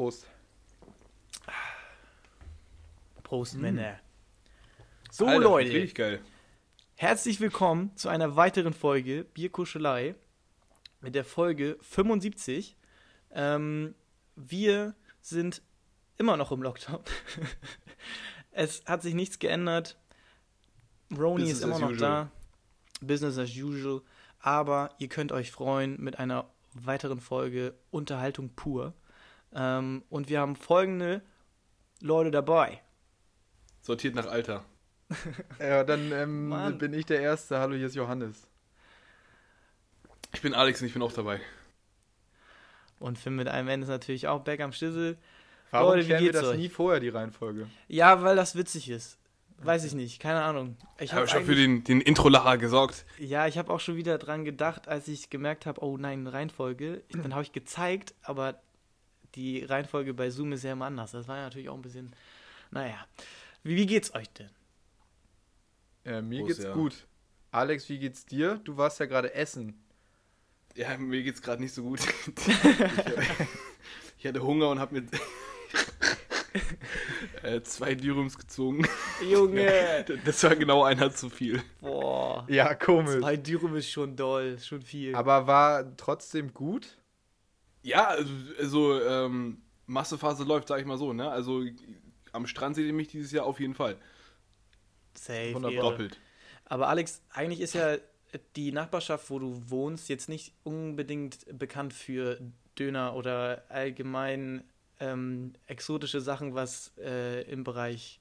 Prost. Prost, Männer. So, Alter, Leute, herzlich willkommen zu einer weiteren Folge Bierkuschelei mit der Folge 75. Ähm, wir sind immer noch im Lockdown. es hat sich nichts geändert. Roni Business ist immer noch usual. da. Business as usual. Aber ihr könnt euch freuen mit einer weiteren Folge Unterhaltung pur. Ähm, und wir haben folgende Leute dabei. Sortiert nach Alter. Ja, dann ähm, bin ich der Erste. Hallo, hier ist Johannes. Ich bin Alex und ich bin auch dabei. Und Finn mit einem Ende ist natürlich auch back am Schlüssel. Warum Leute, wie klären wir das euch? nie vorher, die Reihenfolge? Ja, weil das witzig ist. Weiß ich nicht, keine Ahnung. Ich habe habe schon für den, den Intro-Lacher gesorgt. ja, ich habe auch schon wieder dran gedacht, als ich gemerkt habe, oh nein, Reihenfolge. Ich, dann habe ich gezeigt, aber die Reihenfolge bei Zoom ist ja immer anders. Das war ja natürlich auch ein bisschen, naja. Wie, wie geht's euch denn? Äh, mir Prost, geht's ja. gut. Alex, wie geht's dir? Du warst ja gerade essen. Ja, mir geht's gerade nicht so gut. ich, hatte, ich hatte Hunger und habe mir äh, zwei Dürums gezogen. Junge! Das war genau einer zu viel. Boah. Ja, komisch. Zwei Dürüm ist schon doll, ist schon viel. Aber war trotzdem gut? Ja, also, also ähm, Massephase läuft, sag ich mal so. Ne? Also am Strand seht ihr mich dieses Jahr auf jeden Fall. Safe, Wunderbar. Doppelt. Aber Alex, eigentlich ist ja die Nachbarschaft, wo du wohnst, jetzt nicht unbedingt bekannt für Döner oder allgemein ähm, exotische Sachen, was äh, im Bereich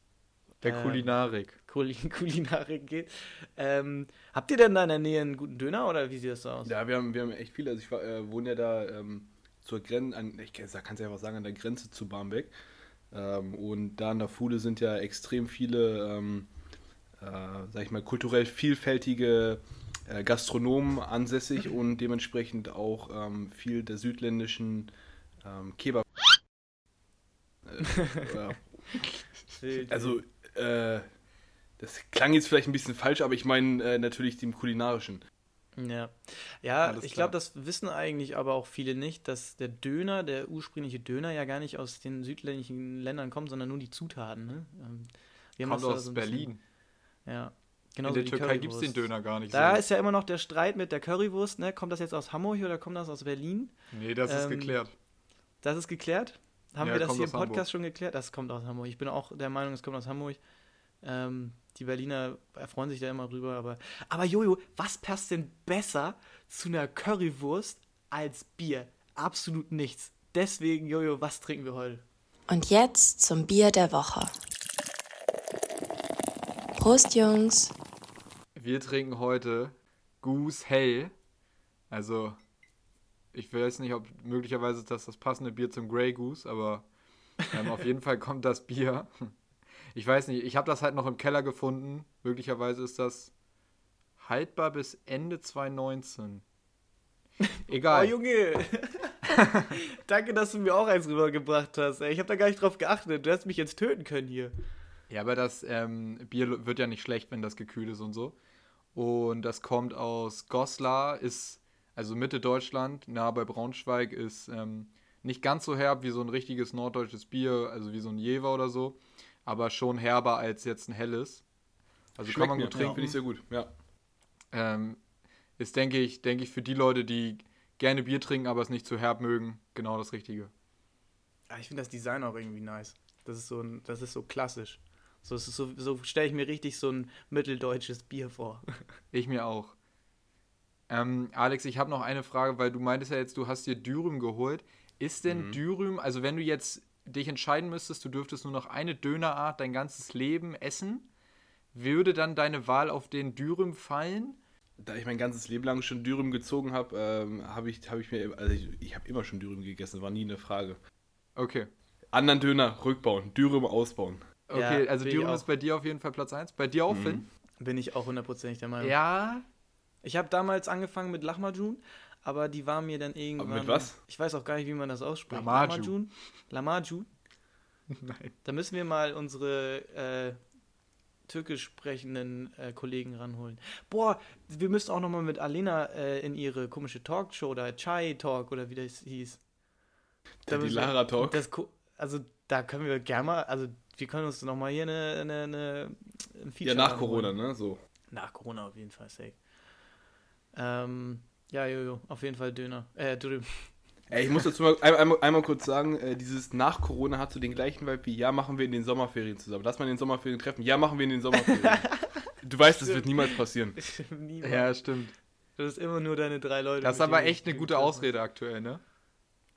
Der Ähm, Kulinarik. Kul Kulinarik geht. Ähm, habt ihr denn da in der Nähe einen guten Döner oder wie sieht das so aus? Ja, wir haben, wir haben echt viele. Also ich äh, wohne ja da ähm, zur Grenze, an, ich kann es ja einfach sagen, an der Grenze zu Barmbek. Ähm, und da an der Fuhle sind ja extrem viele, ähm, äh, sag ich mal, kulturell vielfältige äh, Gastronomen ansässig und dementsprechend auch ähm, viel der südländischen ähm, Kebab. Äh. Also, äh, das klang jetzt vielleicht ein bisschen falsch, aber ich meine äh, natürlich dem kulinarischen. Ja, ja Alles ich glaube, das wissen eigentlich aber auch viele nicht, dass der Döner, der ursprüngliche Döner, ja gar nicht aus den südländischen Ländern kommt, sondern nur die Zutaten. Ne? Ähm, wir Kommt aus so ein bisschen- Berlin. Ja. In Genauso der die Türkei gibt's den Currywurst. Döner gar nicht Da so. ist ja immer noch der Streit mit der Currywurst, ne? Kommt das jetzt aus Hamburg oder kommt das aus Berlin? Nee, das ist Ähm, geklärt. Das ist geklärt? Haben Ja, wir das hier im Podcast Hamburg. schon geklärt? Das kommt aus Hamburg. Ich bin auch der Meinung, es kommt aus Hamburg. Ähm, die Berliner erfreuen sich da immer drüber, aber. Aber Jojo, was passt denn besser zu einer Currywurst als Bier? Absolut nichts. Deswegen, Jojo, was trinken wir heute? Und jetzt zum Bier der Woche. Prost, Jungs. Wir trinken heute Goose Hell. Also, ich weiß nicht, ob möglicherweise ist das das passende Bier zum Grey Goose, aber ähm, auf jeden Fall kommt das Bier. Ich weiß nicht, ich habe das halt noch im Keller gefunden. Möglicherweise ist das haltbar bis Ende 2019. Egal. Oh, Junge! Danke, dass du mir auch eins rübergebracht hast. Ich habe da gar nicht drauf geachtet. Du hättest mich jetzt töten können hier. Ja, aber das ähm, Bier wird ja nicht schlecht, wenn das gekühlt ist und so. Und das kommt aus Goslar, ist also Mitte Deutschland, nah bei Braunschweig, ist ähm, nicht ganz so herb wie so ein richtiges norddeutsches Bier, also wie so ein Jever oder so, aber schon herber als jetzt ein helles. Also kann man mir. gut trinken. Finde ich sehr gut, ja. Ähm, ist, denke ich, denke ich, für die Leute, die gerne Bier trinken, aber es nicht zu herb mögen, genau das Richtige. Ah, ich finde das Design auch irgendwie nice. Das ist so, ein, das ist so klassisch. So, so, so stelle ich mir richtig so ein mitteldeutsches Bier vor. Ich mir auch. Ähm, Alex, ich habe noch eine Frage, weil du meintest ja jetzt, du hast dir Dürüm geholt. Ist denn Mhm. Dürüm, also wenn du jetzt dich entscheiden müsstest, du dürftest nur noch eine Dönerart dein ganzes Leben essen, würde dann deine Wahl auf den Dürüm fallen? da ich mein ganzes Leben lang schon Dürüm gezogen habe, ähm, habe ich, hab ich mir, also ich, ich habe immer schon Dürüm gegessen, war nie eine Frage. Okay. Anderen Döner rückbauen, Dürüm ausbauen. Okay, Ja, also Dürüm ist bei dir auf jeden Fall Platz 1. Bei dir auch, Mhm. Finn? Bin ich auch hundertprozentig der Meinung. Ja. Ich habe damals angefangen mit Lahmacun, aber die war mir dann irgendwann. mit was? Ich weiß auch gar nicht, wie man das ausspricht. Lahmacun. Lahmacun? Nein. Da müssen wir mal unsere äh, türkisch sprechenden äh, Kollegen ranholen. Boah, wir müssen auch nochmal mit Alena äh, in ihre komische Talkshow oder Chai Talk oder wie das hieß. Da die Lara Talk. Das, also da können wir gerne mal, also wir können uns nochmal hier eine, eine, eine ein Ja, Feature nach ranholen. Corona, ne? So. Nach Corona auf jeden Fall, safe. Ähm, ja, jojo, auf jeden Fall Döner. Äh, Dürüm. Ey, ich muss dazu mal ein- einmal, einmal kurz sagen, äh, dieses nach Corona hat so den gleichen Vibe wie, ja, machen wir in den Sommerferien zusammen. Lass mal in den Sommerferien treffen. Ja, machen wir in den Sommerferien. du weißt, das wird niemals passieren. Niemals. Ja, stimmt. Das ist immer nur deine drei Leute. Das ist aber echt du eine gute Ausrede aktuell, ne? hast.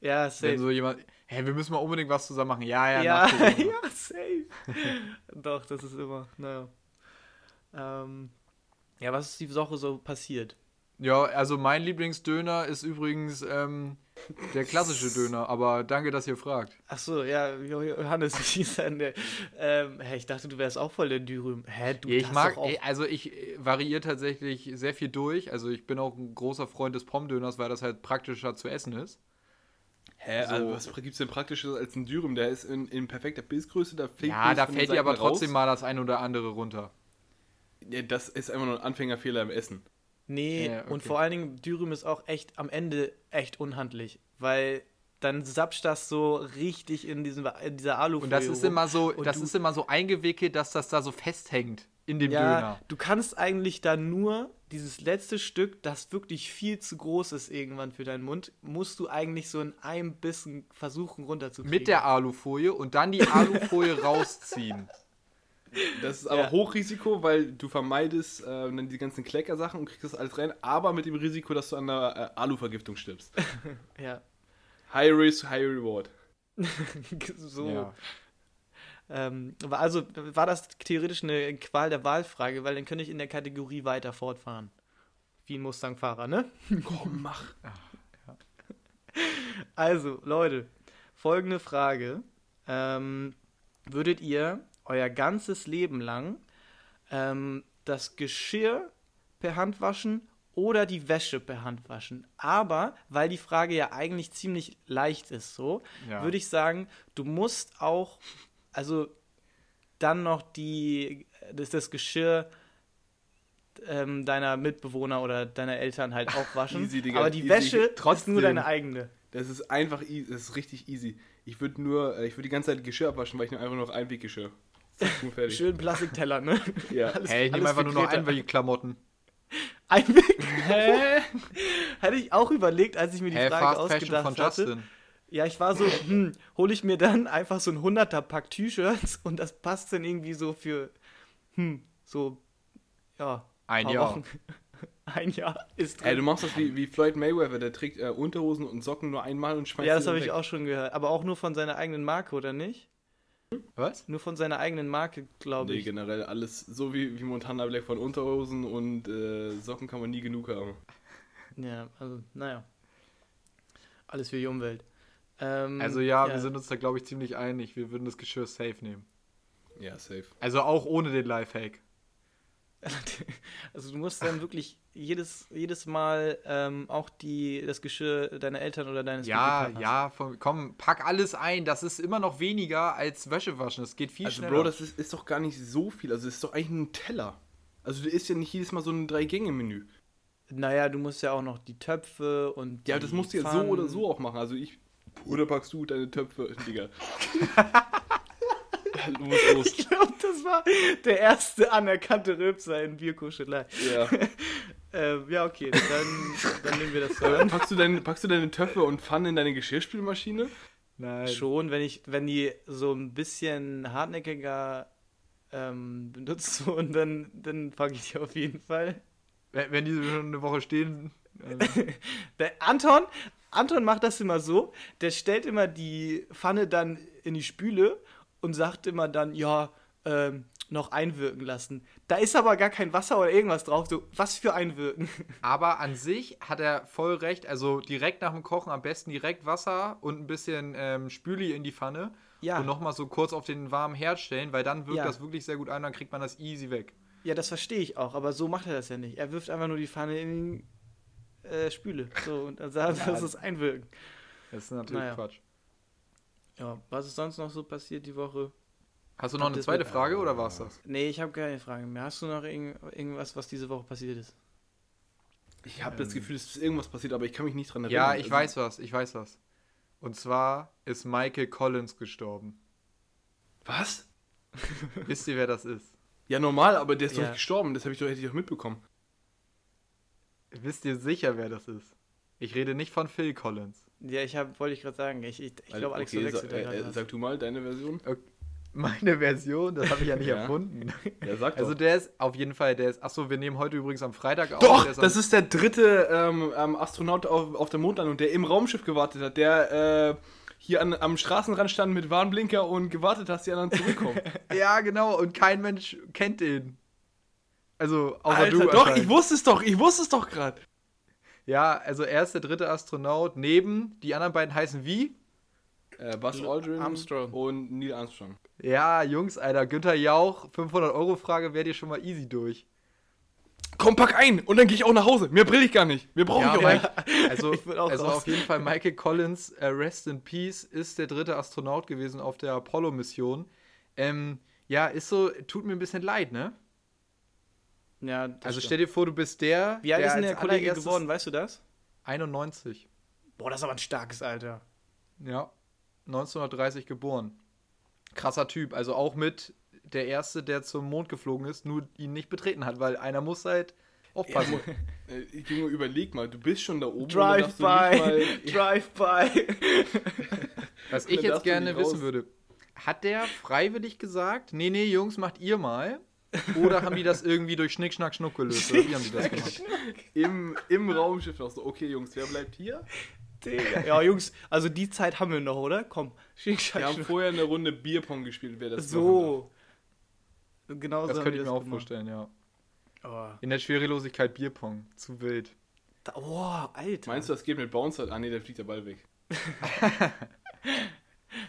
Ja, Wenn safe. so jemand, hey, wir müssen mal unbedingt was zusammen machen. Ja, ja, ja, nach Corona. ja, safe. Doch, das ist immer, naja. Ähm, ja, was ist die Woche so passiert? Ja, also mein Lieblingsdöner ist übrigens ähm, der klassische Döner, aber danke, dass ihr fragt. Ach so, ja, Jo- Johannes, wie hieß denn? Ähm, hä, ich dachte, du wärst auch voll der Dürüm. Hä, du Ja, ich hast mag, doch auch... also ich äh, variiere tatsächlich sehr viel durch. Also ich bin auch ein großer Freund des Pommdöners, weil das halt praktischer zu essen ist. Hä, So. also was gibt's denn praktisches als ein Dürüm? Der ist in, in perfekter Bissgröße, da fliegt Ja, da fällt dir aber raus. trotzdem mal das ein oder andere runter. Ja, das ist einfach nur ein Anfängerfehler im Essen. Nee, Ja, und okay. vor allen Dingen Dürüm ist auch echt am Ende echt unhandlich, weil dann sapscht das so richtig in, diesem, in dieser Alufolie Und das ist immer so, Und das ist immer so eingewickelt, dass das da so festhängt in dem ja, Döner. du kannst eigentlich da nur dieses letzte Stück, das wirklich viel zu groß ist irgendwann für deinen Mund, musst du eigentlich so in einem Bissen versuchen runterzukriegen. Mit der Alufolie und dann die Alufolie rausziehen. Das ist aber Ja. Hochrisiko, weil du vermeidest äh, dann die ganzen Kleckersachen und kriegst das alles rein, aber mit dem Risiko, dass du an der äh, Aluvergiftung stirbst. Ja, High Risk, High Reward. so. Ja. Ähm, also war das theoretisch eine Qual der Wahlfrage, weil dann könnte ich in der Kategorie weiter fortfahren. Wie ein Mustang-Fahrer, ne? Komm, mach. Also, Leute, folgende Frage. Ähm, würdet ihr euer ganzes Leben lang ähm, das Geschirr per Hand waschen oder die Wäsche per Hand waschen? Aber, weil die Frage ja eigentlich ziemlich leicht ist, so, Ja. würde ich sagen, du musst auch, also dann noch die, das, das Geschirr ähm, deiner Mitbewohner oder deiner Eltern halt auch waschen. Easy, Digga, Aber die easy. Wäsche Trotzdem. nur deine eigene. Das ist einfach easy, das ist richtig easy. Ich würde nur, äh, ich würde die ganze Zeit Geschirr abwaschen, weil ich nehme einfach nur noch Einweggeschirr. Fertig. Schön Plastikteller, ne? Ja. Alles- Hey, ich nehme einfach nur noch Greta. Einwegklamotten. Einweg? Hä? Hätte ich auch überlegt, als ich mir die Hey, Frage Fast Fashion ausgedacht von hatte. Justin. Ja, ich war so, hm, hole ich mir dann einfach so ein 100er Pack T-Shirts und das passt dann irgendwie so für, hm, so, ja. Ein paar Jahr. Wochen. Ein Jahr ist drin. Ey, du machst das wie, wie Floyd Mayweather, der trägt äh, Unterhosen und Socken nur einmal und schmeißt ja, das habe ich auch schon gehört. Aber auch nur von seiner eigenen Marke, oder nicht? Was? Nur von seiner eigenen Marke, glaube Nee, ich. generell alles so wie, wie Montana Black von Unterhosen und äh, Socken kann man nie genug haben. Ja, also, naja. Alles für die Umwelt. Ähm, Also ja, wir sind uns da, glaube ich, ziemlich einig. Wir würden das Geschirr safe nehmen. Ja, safe. Also auch ohne den Lifehack. Also du musst dann wirklich jedes, jedes Mal ähm, auch die, das Geschirr deiner Eltern oder deines Ja, ja, von, komm, pack alles ein. Das ist immer noch weniger als Wäsche waschen. Das geht viel Also, schneller. Bro, das ist, ist doch gar nicht so viel. Also, das ist doch eigentlich nur ein Teller. Also, du isst ja nicht jedes Mal so ein Drei-Gänge-Menü. Naja, du musst ja auch noch die Töpfe und Ja, die das musst du ja so oder so auch machen. Also, ich. Oder packst du deine Töpfe, Digga. los, los. Ich glaube, das war der erste anerkannte Rülpser in Bierkuschelei. Ja. Ähm, ja, okay, dann, dann nehmen wir das so an. Packst du, deine, packst du deine Töpfe und Pfannen in deine Geschirrspülmaschine? Nein. Schon, wenn ich, wenn die so ein bisschen hartnäckiger ähm, benutzt wurden, dann, dann packe ich die auf jeden Fall. Wenn, wenn die schon eine Woche stehen. äh, Der Anton, Anton macht das immer so, der stellt immer die Pfanne dann in die Spüle und sagt immer dann, ja, ähm, noch einwirken lassen. Da ist aber gar kein Wasser oder irgendwas drauf. So, was für einwirken? Aber an sich hat er voll recht. Also direkt nach dem Kochen am besten direkt Wasser und ein bisschen ähm, Spüli in die Pfanne. Ja. Und nochmal so kurz auf den warmen Herd stellen, weil dann wirkt Ja. das wirklich sehr gut ein, dann kriegt man das easy weg. Ja, das verstehe ich auch, aber so macht er das ja nicht. Er wirft einfach nur die Pfanne in die äh, Spüle. So, und dann sagt er, das ist einwirken. Das ist natürlich Naja. Quatsch. Ja, was ist sonst noch so passiert die Woche? Hast du noch eine Das zweite Frage oder war's das? Nee, ich habe keine Fragen mehr. Hast du noch irgend, irgendwas, was diese Woche passiert ist? Ich habe das Gefühl, es ist irgendwas passiert, aber ich kann mich nicht dran erinnern. Ja, ich Also, weiß was, ich weiß was. Und zwar ist Michael Collins gestorben. Was? Wisst ihr, wer das ist? Ja, normal, aber der ist doch Ja. nicht gestorben. Das habe ich doch, hätte ich doch mitbekommen. Wisst ihr sicher, wer das ist? Ich rede nicht von Phil Collins. Ja, ich hab, wollte ich gerade sagen. Ich, ich, ich glaube, Alex okay, da äh, äh. Sag du mal deine Version. Meine Version, das habe ich ja nicht Ja. erfunden. Ja, sag Also doch. der ist auf jeden Fall, der ist, achso, wir nehmen heute übrigens am Freitag auf. Doch, am- das ist der dritte ähm, ähm, Astronaut auf, auf der Mondlandung, der im Raumschiff gewartet hat, der äh, hier an, am Straßenrand stand mit Warnblinker und gewartet hat, dass die anderen zurückkommen. Ja, genau, und kein Mensch kennt den. Also, außer Alter, du. doch, ich wusste es doch, ich wusste es doch gerade. Ja, also er ist der dritte Astronaut neben, die anderen beiden heißen wie? Äh, Buzz Aldrin Armstrong. und Neil Armstrong. Ja, Jungs, Alter, Günther Jauch, 500 Euro Frage, wäre dir schon mal easy durch. Komm, pack ein und dann gehe ich auch nach Hause. Mehr brill ich gar nicht. Mehr brauche Ja, ich auch nicht. Also, Ich also raus. auf jeden Fall Michael Collins, äh, Rest in Peace, ist der dritte Astronaut gewesen auf der Apollo-Mission. Ähm, ja, ist so, tut mir ein bisschen leid, ne? Ja, das also stimmt. stell dir vor, du bist der. Wie alt ist denn der Kollege geworden, weißt du das? 91. Boah, das ist aber ein starkes Alter. Ja, 1930 geboren. Krasser Typ, also auch mit der Erste, der zum Mond geflogen ist, nur ihn nicht betreten hat, weil einer muss halt aufpassen. Äh, Junge, überleg mal, du bist schon da oben. Drive-by, Drive-by. Was ich jetzt gerne wissen würde, hat der freiwillig gesagt, nee, nee, Jungs, macht ihr mal? Oder haben die das irgendwie durch Schnick, Schnack, Schnuck gelöst? Oder wie haben die das gemacht? Im, Im Raumschiff noch so, okay, Jungs, wer bleibt hier? Digga. Ja, Jungs, also die Zeit haben wir noch, oder? Komm, schick, Wir haben schnuck. vorher eine Runde Bierpong gespielt, wer das So. Genau Das so haben könnte die ich mir auch gemacht. vorstellen, ja. Oh, In der Schwerelosigkeit Bierpong. Zu wild. da, oh, Alter. Meinst du, das geht mit Bouncer? Ah, nee, da fliegt der Ball weg.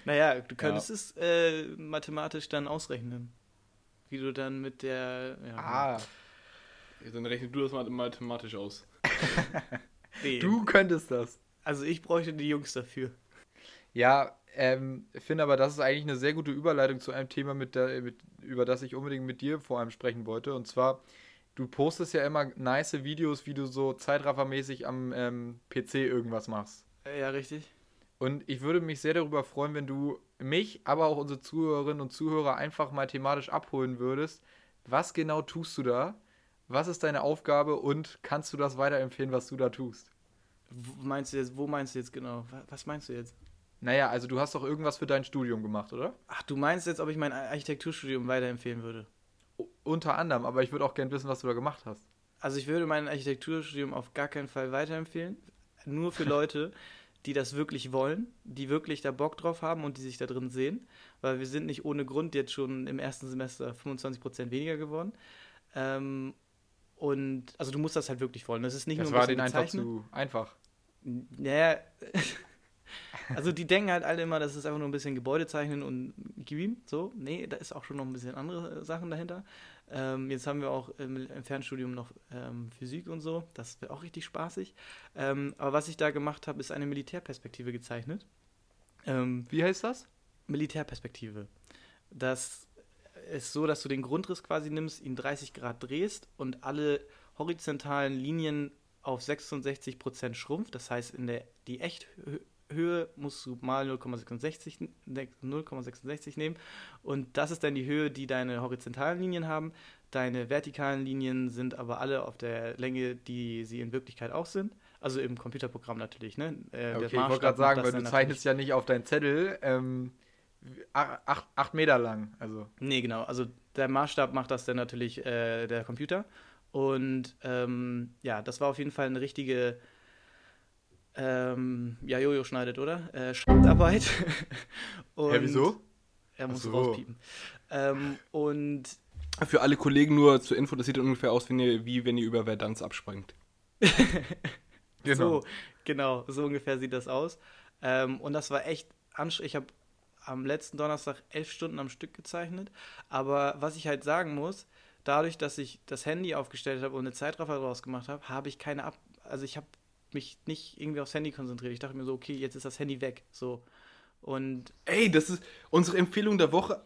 Naja, du könntest es äh, mathematisch dann ausrechnen. Wie du dann mit der. Ja, Ah, Ja, Dann rechne du das mal mathematisch aus. nee. du könntest das. Also ich bräuchte die Jungs dafür. Ja, ähm, finde aber, das ist eigentlich eine sehr gute Überleitung zu einem Thema, mit der, mit, über das ich unbedingt mit dir vor allem sprechen wollte. Und zwar, du postest ja immer nice Videos, wie du so zeitraffermäßig am ähm, PC irgendwas machst. Äh, Ja, richtig. Und ich würde mich sehr darüber freuen, wenn du mich, aber auch unsere Zuhörerinnen und Zuhörer einfach mal thematisch abholen würdest. Was genau tust du da? Was ist deine Aufgabe und kannst du das weiterempfehlen, was du da tust? Wo meinst du jetzt, wo meinst du jetzt genau? Wa- Was meinst du jetzt? Naja, also du hast doch irgendwas für dein Studium gemacht, oder? Ach, du meinst jetzt, ob ich mein Architekturstudium weiterempfehlen würde? U unter anderem, aber ich würde auch gerne wissen, was du da gemacht hast. Also ich würde mein Architekturstudium auf gar keinen Fall weiterempfehlen. Nur für Leute, die das wirklich wollen, die wirklich da Bock drauf haben und die sich da drin sehen. Weil wir sind nicht ohne Grund jetzt schon im ersten Semester 25% weniger geworden. Ähm, und also du musst das halt wirklich wollen. Das ist nicht Das nur war ein bisschen denen einfach zu einfach. Naja, also die denken halt alle immer, das ist einfach nur ein bisschen Gebäude zeichnen und gib ihm, so. Nee, da ist auch schon noch ein bisschen andere Sachen dahinter. Ähm, jetzt haben wir auch im, im Fernstudium noch ähm, Physik und so, das wird auch richtig spaßig. Ähm, aber was ich da gemacht habe, ist eine Militärperspektive gezeichnet. Ähm, Wie heißt das? Militärperspektive. Das ist so, dass du den Grundriss quasi nimmst, ihn 30 Grad drehst und alle horizontalen Linien auf 66% schrumpft. Das heißt, in der die Echthöhe musst du mal 0,66 ne- 0,66 nehmen. Und das ist dann die Höhe, die deine horizontalen Linien haben. Deine vertikalen Linien sind aber alle auf der Länge, die sie in Wirklichkeit auch sind. Also im Computerprogramm natürlich. Ne? Äh, Okay, ich wollte gerade sagen, weil du zeichnest ja nicht auf deinen Zettel ähm, ach- acht, acht Meter lang. Also Nee, genau. Also der Maßstab macht das dann natürlich äh, der Computer. Und ähm, ja, das war auf jeden Fall eine richtige, ähm, ja, Jojo schneidet, oder? Äh, Schreibarbeit. Hä, wieso? Er muss so. rauspiepen. Ähm, und Für alle Kollegen nur zur Info, das sieht ungefähr aus, wenn ihr, wie wenn ihr über Verdansk abspringt. So, genau, so ungefähr sieht das aus. Ähm, und das war echt anstrengend. Ich habe am letzten Donnerstag elf Stunden am Stück gezeichnet. Aber was ich halt sagen muss, dadurch, dass ich das Handy aufgestellt habe und eine Zeitraffer draus gemacht habe, habe ich keine Ab. Also ich habe mich nicht irgendwie aufs Handy konzentriert. Ich dachte mir so, okay, jetzt ist das Handy weg. So. Und Ey, das ist unsere Empfehlung der Woche.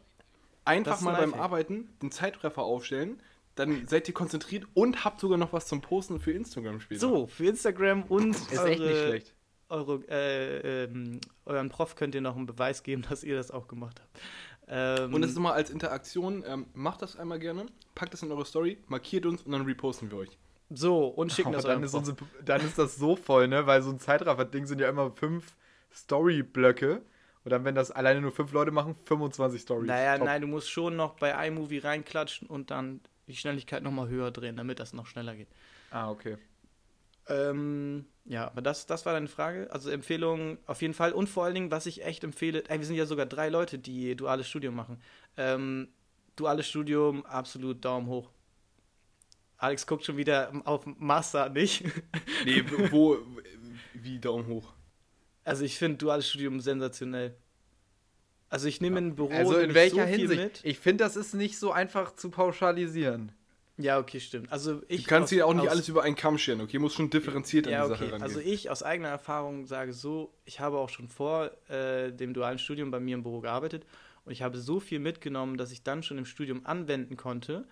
Einfach mal ein beim. Arbeiten den Zeitreffer aufstellen. Dann seid ihr konzentriert und habt sogar noch was zum Posten für Instagram später. so, für Instagram und Ist echt nicht schlecht. Eure, äh, ähm, euren Prof könnt ihr noch einen Beweis geben, dass ihr das auch gemacht habt. Ähm, Und das ist immer als Interaktion. Ähm, macht das einmal gerne, packt das in eure Story, markiert uns und dann reposten wir euch. So, und schicken das dann, eurem ist unsere, dann ist das so voll, ne? Weil so ein Zeitraffer-Ding sind ja immer fünf Story-Blöcke. Und dann, wenn das alleine nur fünf Leute machen, 25 Stories. Naja, Top. nein, du musst schon noch bei iMovie reinklatschen und dann die Schnelligkeit nochmal höher drehen, damit das noch schneller geht. Ah, okay. Ähm, ja, aber das, das war deine Frage. Also Empfehlung auf jeden Fall. Und vor allen Dingen, was ich echt empfehle, ey, wir sind ja sogar drei Leute, die duales Studium machen. Ähm, duales Studium, absolut Daumen hoch. Alex guckt schon wieder auf Master nicht. Nee, wo, wie Daumen hoch. Also ich finde duales Studium sensationell. Also ich nehme in ein Büro Also in welcher so Hinsicht? mit. Ich finde, das ist nicht so einfach zu pauschalisieren. Ja, okay, stimmt. Also ich Du kannst aus- hier auch nicht aus- alles über einen Kamm scheren, okay? Muss schon differenziert Ja, an die okay. Sache rangehen. Also ich aus eigener Erfahrung sage so, ich habe auch schon vor äh, dem dualen Studium bei mir im Büro gearbeitet und ich habe so viel mitgenommen, dass ich dann schon im Studium anwenden konnte,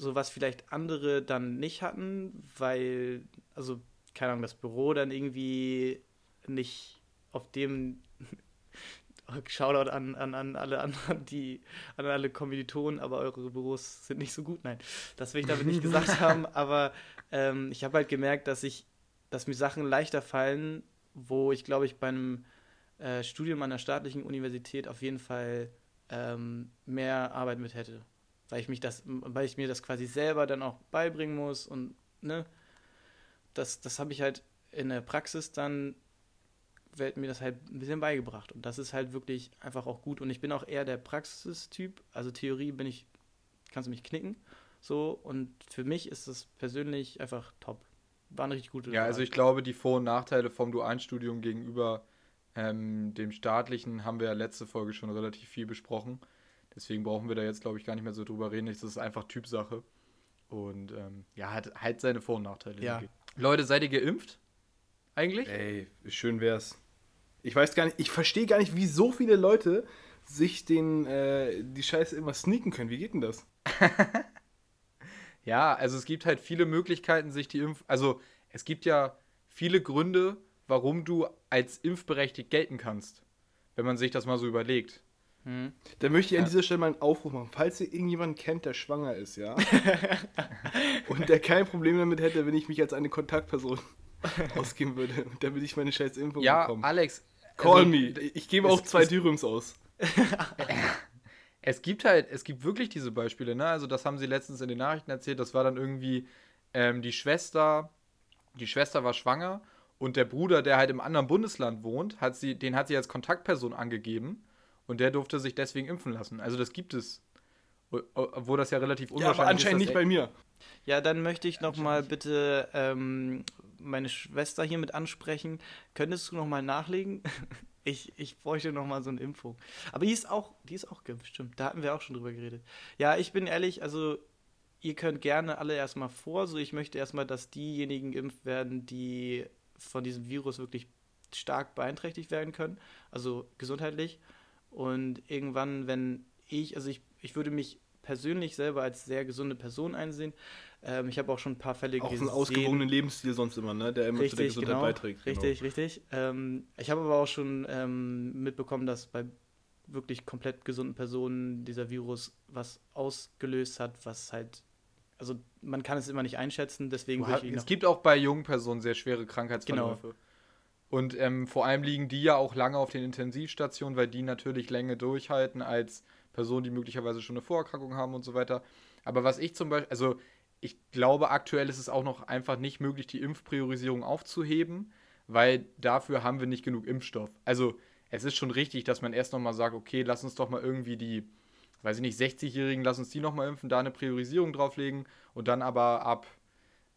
so was vielleicht andere dann nicht hatten, weil, also, keine Ahnung, das Büro dann irgendwie nicht auf dem Shoutout an, an, an alle anderen, die, an alle Kommilitonen, aber eure Büros sind nicht so gut. Nein, das will ich damit nicht gesagt haben, aber ähm, ich habe halt gemerkt, dass ich, dass mir Sachen leichter fallen, wo ich glaube ich bei einem äh, Studium an der staatlichen Universität auf jeden Fall ähm, mehr Arbeit mit hätte. Weil ich mich das, weil ich mir das quasi selber dann auch beibringen muss und ne, das, das habe ich halt in der Praxis dann wird mir das halt ein bisschen beigebracht. Und das ist halt wirklich einfach auch gut. Und ich bin auch eher der Praxistyp. Also Theorie bin ich, kannst du mich knicken. So, und für mich ist das persönlich einfach top. War eine richtig gute Ja, also Wahl. ich glaube, die Vor- und Nachteile vom dualen Studium gegenüber ähm, dem staatlichen haben wir ja letzte Folge schon relativ viel besprochen. Deswegen brauchen wir da jetzt, glaube ich, gar nicht mehr so drüber reden. Das ist einfach Typsache. Und ähm, ja, hat halt seine Vor- und Nachteile. Ja. Leute, seid ihr geimpft? Eigentlich? Ey, schön wär's. Ich weiß gar nicht, ich verstehe gar nicht, wie so viele Leute sich den, äh, die Scheiße immer sneaken können. Wie geht denn das? Ja, also es gibt halt viele Möglichkeiten, sich die Impf... Also es gibt ja viele Gründe, warum du als impfberechtigt gelten kannst. Wenn man sich das mal so überlegt. Hm. Da möchte ich an Ja. dieser Stelle mal einen Aufruf machen. Falls ihr irgendjemanden kennt, der schwanger ist, ja? und der kein Problem damit hätte, wenn ich mich als eine Kontaktperson ausgeben würde, damit ich meine scheiß Impfung Ja, bekomme. Alex. Call also, me. Ich gebe es- auch zwei es- Dürums aus. Es gibt halt, es gibt wirklich diese Beispiele, ne? Also das haben sie letztens in den Nachrichten erzählt. Das war dann irgendwie ähm, die Schwester, die Schwester war schwanger und der Bruder, der halt im anderen Bundesland wohnt, hat sie, den hat sie als Kontaktperson angegeben und der durfte sich deswegen impfen lassen. Also das gibt es. Obwohl das ja relativ Ja, unwahrscheinlich aber anscheinend ist. nicht bei mir. Ja, dann möchte ich noch mal bitte ähm, meine Schwester hier mit ansprechen. Könntest du noch mal nachlegen? Ich, ich bräuchte noch mal so eine Impfung. Aber die ist auch, die ist auch geimpft, stimmt. Da hatten wir auch schon drüber geredet. Ja, ich bin ehrlich, also ihr könnt gerne alle erstmal vor. So, ich möchte erstmal, dass diejenigen geimpft werden, die von diesem Virus wirklich stark beeinträchtigt werden können. Also gesundheitlich. Und irgendwann, wenn ich, also ich, ich würde mich persönlich selber als sehr gesunde Person einsehen. Ähm, ich habe auch schon ein paar Fälle Auch gesehen. einen ausgewogenen Lebensstil sonst immer, ne? Der immer zu der Richtig, Gesundheit genau. beiträgt. genau. Richtig, richtig. Ähm, ich habe aber auch schon ähm, mitbekommen, dass bei wirklich komplett gesunden Personen dieser Virus was ausgelöst hat, was halt, also man kann es immer nicht einschätzen, deswegen ich es gibt auch bei jungen Personen sehr schwere Krankheitsverläufe. Und ähm, vor allem liegen die ja auch lange auf den Intensivstationen, weil die natürlich länger durchhalten als Personen, die möglicherweise schon eine Vorerkrankung haben und so weiter. Aber was ich zum Beispiel, also ich glaube, aktuell ist es auch noch einfach nicht möglich, die Impfpriorisierung aufzuheben, weil dafür haben wir nicht genug Impfstoff. Also es ist schon richtig, dass man erst nochmal sagt, okay, lass uns doch mal irgendwie die weiß ich nicht, 60-Jährigen, lass uns die nochmal impfen, da eine Priorisierung drauflegen und dann aber ab,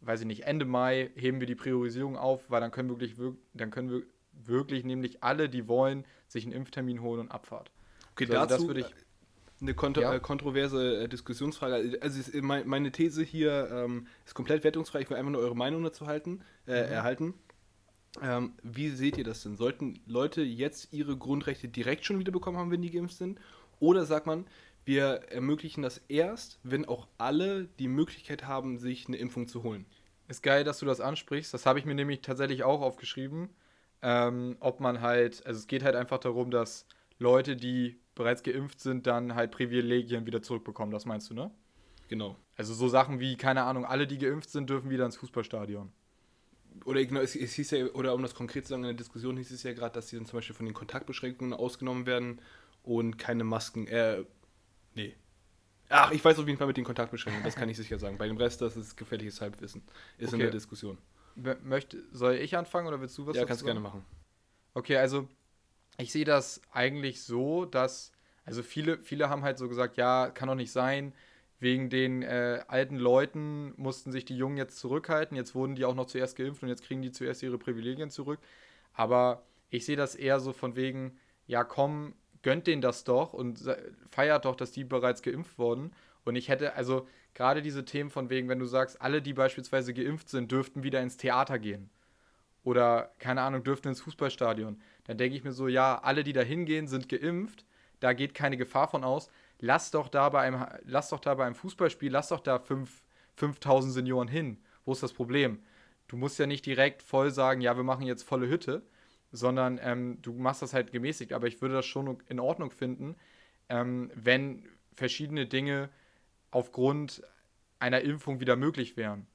weiß ich nicht, Ende Mai heben wir die Priorisierung auf, weil dann können wirklich, wirk- dann können wir wirklich nämlich alle, die wollen, sich einen Impftermin holen und Abfahrt. Okay, So, also dazu das würde ich- eine kontro Ja. äh, kontroverse äh, Diskussionsfrage. Also es ist, mein, meine These hier ähm, ist komplett wertungsfrei. Ich will einfach nur eure Meinung dazu halten, äh, Mhm. erhalten. Ähm, wie seht ihr das denn? Sollten Leute jetzt ihre Grundrechte direkt schon wieder bekommen haben, wenn die geimpft sind? Oder sagt man, wir ermöglichen das erst, wenn auch alle die Möglichkeit haben, sich eine Impfung zu holen? Ist geil, dass du das ansprichst. Das habe ich mir nämlich tatsächlich auch aufgeschrieben. Ähm, ob man halt, also es geht halt einfach darum, dass Leute, die bereits geimpft sind, dann halt Privilegien wieder zurückbekommen. Das meinst du, ne? Genau. Also so Sachen wie, keine Ahnung, alle, die geimpft sind, dürfen wieder ins Fußballstadion. Oder genau, es, es hieß ja, oder um das konkret zu sagen, in der Diskussion hieß es ja gerade, dass sie dann zum Beispiel von den Kontaktbeschränkungen ausgenommen werden und keine Masken, äh, nee. Ach, ich weiß auf jeden Fall mit den Kontaktbeschränkungen, das kann ich sicher sagen. Bei dem Rest, das ist gefährliches Halbwissen. Ist in Okay. der Diskussion. Mö- Möchte, soll ich anfangen oder willst du was ja, kannst sagen? gerne machen. Okay, also ich sehe das eigentlich so, dass, also viele, viele haben halt so gesagt, ja, kann doch nicht sein, wegen den äh, alten Leuten mussten sich die Jungen jetzt zurückhalten, jetzt wurden die auch noch zuerst geimpft und jetzt kriegen die zuerst ihre Privilegien zurück. Aber ich sehe das eher so von wegen, ja komm, gönnt denen das doch und feiert doch, dass die bereits geimpft wurden. Und ich hätte, also gerade diese Themen von wegen, wenn du sagst, alle, die beispielsweise geimpft sind, dürften wieder ins Theater gehen oder keine Ahnung, dürften ins Fußballstadion. Dann denke ich mir so, ja, alle, die da hingehen, sind geimpft, da geht keine Gefahr von aus. Lass doch da bei einem, lass doch da bei einem Fußballspiel, lass doch da fünf- 5000 Senioren hin. Wo ist das Problem? Du musst ja nicht direkt voll sagen, ja, wir machen jetzt volle Hütte, sondern ähm, du machst das halt gemäßigt. Aber ich würde das schon in Ordnung finden, ähm, wenn verschiedene Dinge aufgrund einer Impfung wieder möglich wären.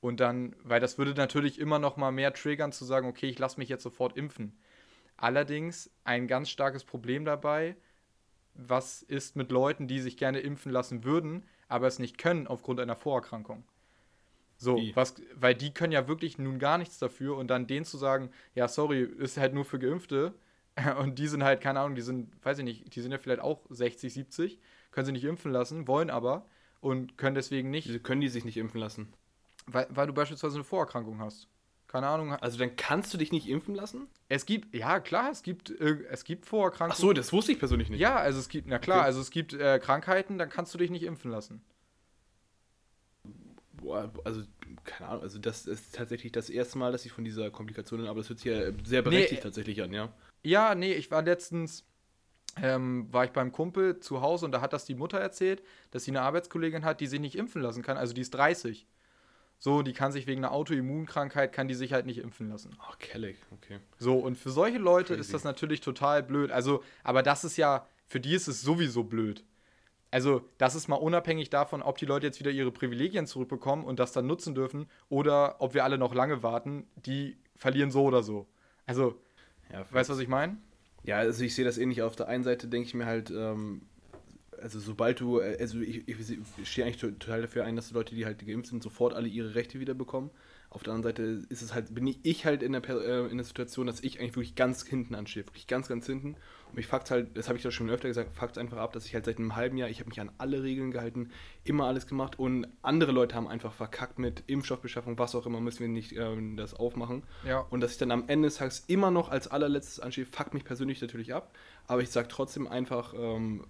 Und dann, weil das würde natürlich immer noch mal mehr triggern, zu sagen, okay, ich lasse mich jetzt sofort impfen. Allerdings ein ganz starkes Problem dabei, was ist mit Leuten, die sich gerne impfen lassen würden, aber es nicht können aufgrund einer Vorerkrankung. So, Wie? was, weil die können ja wirklich nun gar nichts dafür und dann denen zu sagen, ja, sorry, ist halt nur für Geimpfte und die sind halt, keine Ahnung, die sind, weiß ich nicht, die sind ja vielleicht auch 60, 70, können sie nicht impfen lassen, wollen aber und können deswegen nicht Wieso können die sich nicht impfen lassen? weil, weil du beispielsweise eine Vorerkrankung hast. Keine Ahnung. Also dann kannst du dich nicht impfen lassen? Es gibt, ja klar, es gibt, äh, es gibt Ach Vorerkrankungen. so, das wusste ich persönlich nicht. Ja, also es gibt, na klar, Okay. also es gibt äh, Krankheiten, dann kannst du dich nicht impfen lassen. Boah, also, keine Ahnung, also das ist tatsächlich das erste Mal, dass ich von dieser Komplikation, aber das hört sich ja sehr berechtigt äh, tatsächlich an, ja. Ja, nee, ich war letztens, ähm, war ich beim Kumpel zu Hause und da hat das die Mutter erzählt, dass sie eine Arbeitskollegin hat, die sich nicht impfen lassen kann, also die ist 30. So, die kann sich wegen einer Autoimmunkrankheit, kann die sich halt nicht impfen lassen. Ach, Kelleck, okay. So, und für solche Leute Crazy. ist das natürlich total blöd. Also, aber das ist ja, für die ist es sowieso blöd. Also, das ist mal unabhängig davon, ob die Leute jetzt wieder ihre Privilegien zurückbekommen und das dann nutzen dürfen oder ob wir alle noch lange warten, die verlieren so oder so. Also, Ja, weißt du, was ich meine? Ja, also ich sehe das ähnlich. Auf der einen Seite denke ich mir halt, ähm, also sobald du, äh, also ich, ich stehe eigentlich total dafür ein, dass die Leute, die halt geimpft sind, sofort alle ihre Rechte wieder bekommen. Auf der anderen Seite ist es halt, bin ich, ich halt in der, äh, in der Situation, dass ich eigentlich wirklich ganz hinten anstehe, wirklich ganz, ganz hinten. Und mich fuckt halt, das habe ich doch schon öfter gesagt, fuckt einfach ab, dass ich halt seit einem halben Jahr, ich habe mich an alle Regeln gehalten, immer alles gemacht und andere Leute haben einfach verkackt mit Impfstoffbeschaffung, was auch immer, müssen wir nicht ähm, das aufmachen. Ja. Und dass ich dann am Ende des Tages immer noch als allerletztes anstehe, fuckt mich persönlich natürlich ab. Aber ich sage trotzdem einfach, ähm,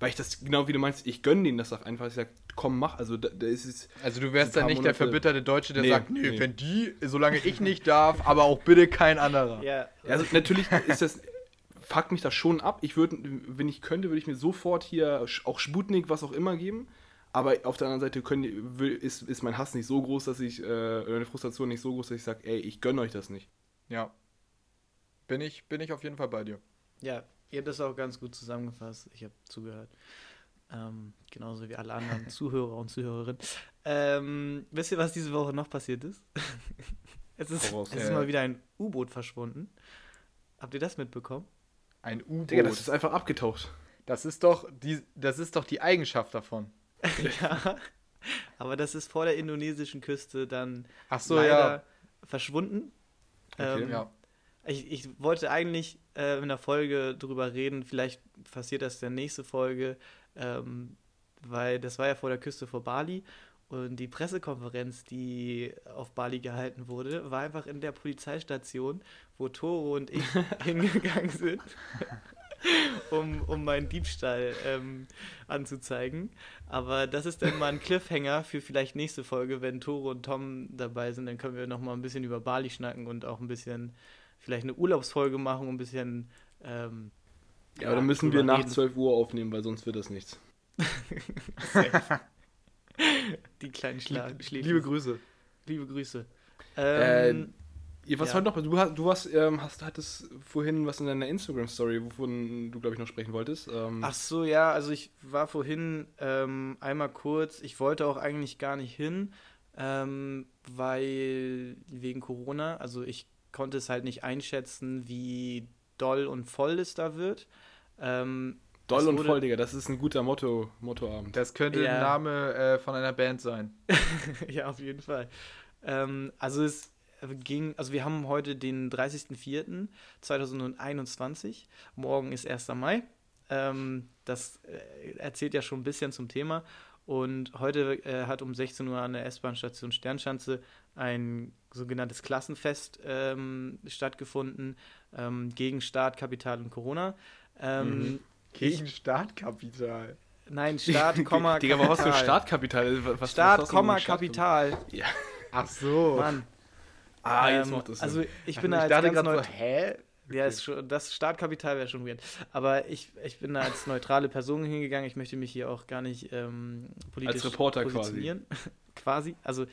weil ich das genau wie du meinst, ich gönne denen das auch einfach. Ich sage, komm, mach. Also da, da ist es. Also du wärst dann nicht der Monate- verbitterte Deutsche, der Nee, sagt, nee, nee. wenn die, solange ich nicht darf, aber auch bitte kein anderer. Ja, Also natürlich ist das. Fuckt mich das schon ab. Ich würde, wenn ich könnte, würde ich mir sofort hier auch Sputnik, was auch immer geben. Aber auf der anderen Seite können, die- will- ist, ist mein Hass nicht so groß, dass ich, äh, oder meine Frustration nicht so groß, dass ich sage, ey, ich gönne euch das nicht. Ja. Bin ich, bin ich auf jeden Fall bei dir. ja, ihr habt das auch ganz gut zusammengefasst. Ich habe zugehört. Ähm, genauso wie alle anderen Zuhörer und Zuhörerinnen. Ähm, wisst ihr, was diese Woche noch passiert ist? es ist, Hau raus. es ist mal wieder ein U-Boot verschwunden. Habt ihr das mitbekommen? Ein U-Boot. Digga, das ist einfach abgetaucht. Das ist doch die, das ist doch die Eigenschaft davon. ja. Aber das ist vor der indonesischen Küste dann Ach so, leider ja. verschwunden. Okay. Ähm, Ja. Ich, ich wollte eigentlich äh, in der Folge drüber reden, vielleicht passiert das in der nächsten Folge, ähm, weil das war ja vor der Küste vor Bali und die Pressekonferenz, die auf Bali gehalten wurde, war einfach in der Polizeistation, wo Toro und ich hingegangen sind, um, um meinen Diebstahl ähm, anzuzeigen. Aber das ist dann mal ein Cliffhanger für vielleicht nächste Folge, wenn Toro und Tom dabei sind, dann können wir noch mal ein bisschen über Bali schnacken und auch ein bisschen vielleicht eine Urlaubsfolge machen, ein bisschen ähm, Ja, aber dann müssen wir nach reden. 12 Uhr aufnehmen, weil sonst wird das nichts. Die kleinen Schla Schläfchen. Liebe Grüße. Liebe Grüße. Äh, Ähm, Ja, was Ja. heute noch? Du, hast- du hast, ähm, hast, hattest vorhin was in deiner Instagram-Story, wovon du, glaube ich, noch sprechen wolltest. Ähm, Ach so, ja, also ich war vorhin ähm, einmal kurz, ich wollte auch eigentlich gar nicht hin, ähm, weil wegen Corona, also ich konnte es halt nicht einschätzen, wie doll und voll es da wird. Ähm, Doll und wurde- voll, Digga. Das ist ein guter Motto, Mottoabend. Das könnte Ja. ein Name äh, von einer Band sein. ja, auf jeden Fall. Ähm, also es ging, also wir haben heute den 30.04.2021. Morgen ist 1. Mai. Ähm, das äh, erzählt ja schon ein bisschen zum Thema. Und heute äh, hat um 16 Uhr an der S-Bahn-Station Sternschanze ein sogenanntes Klassenfest ähm, stattgefunden ähm, gegen Staat, Kapital und Corona. Ähm, Gegen Startkapital. Nein, Staat, Komma, Digga, aber was für Kapital. Startkapital? Was, was Staat, hast du Komma, Kapital. Ja. Ach so. Mann. Ah, jetzt Ähm, macht das Sinn. Also ich bin ich da als dachte ganz neut so, hä? Ja, ist schon, das Startkapital wäre schon weird. Aber ich, ich bin da als neutrale Person hingegangen. Ich möchte mich hier auch gar nicht ähm, politisch Als Reporter quasi. positionieren. quasi. Also,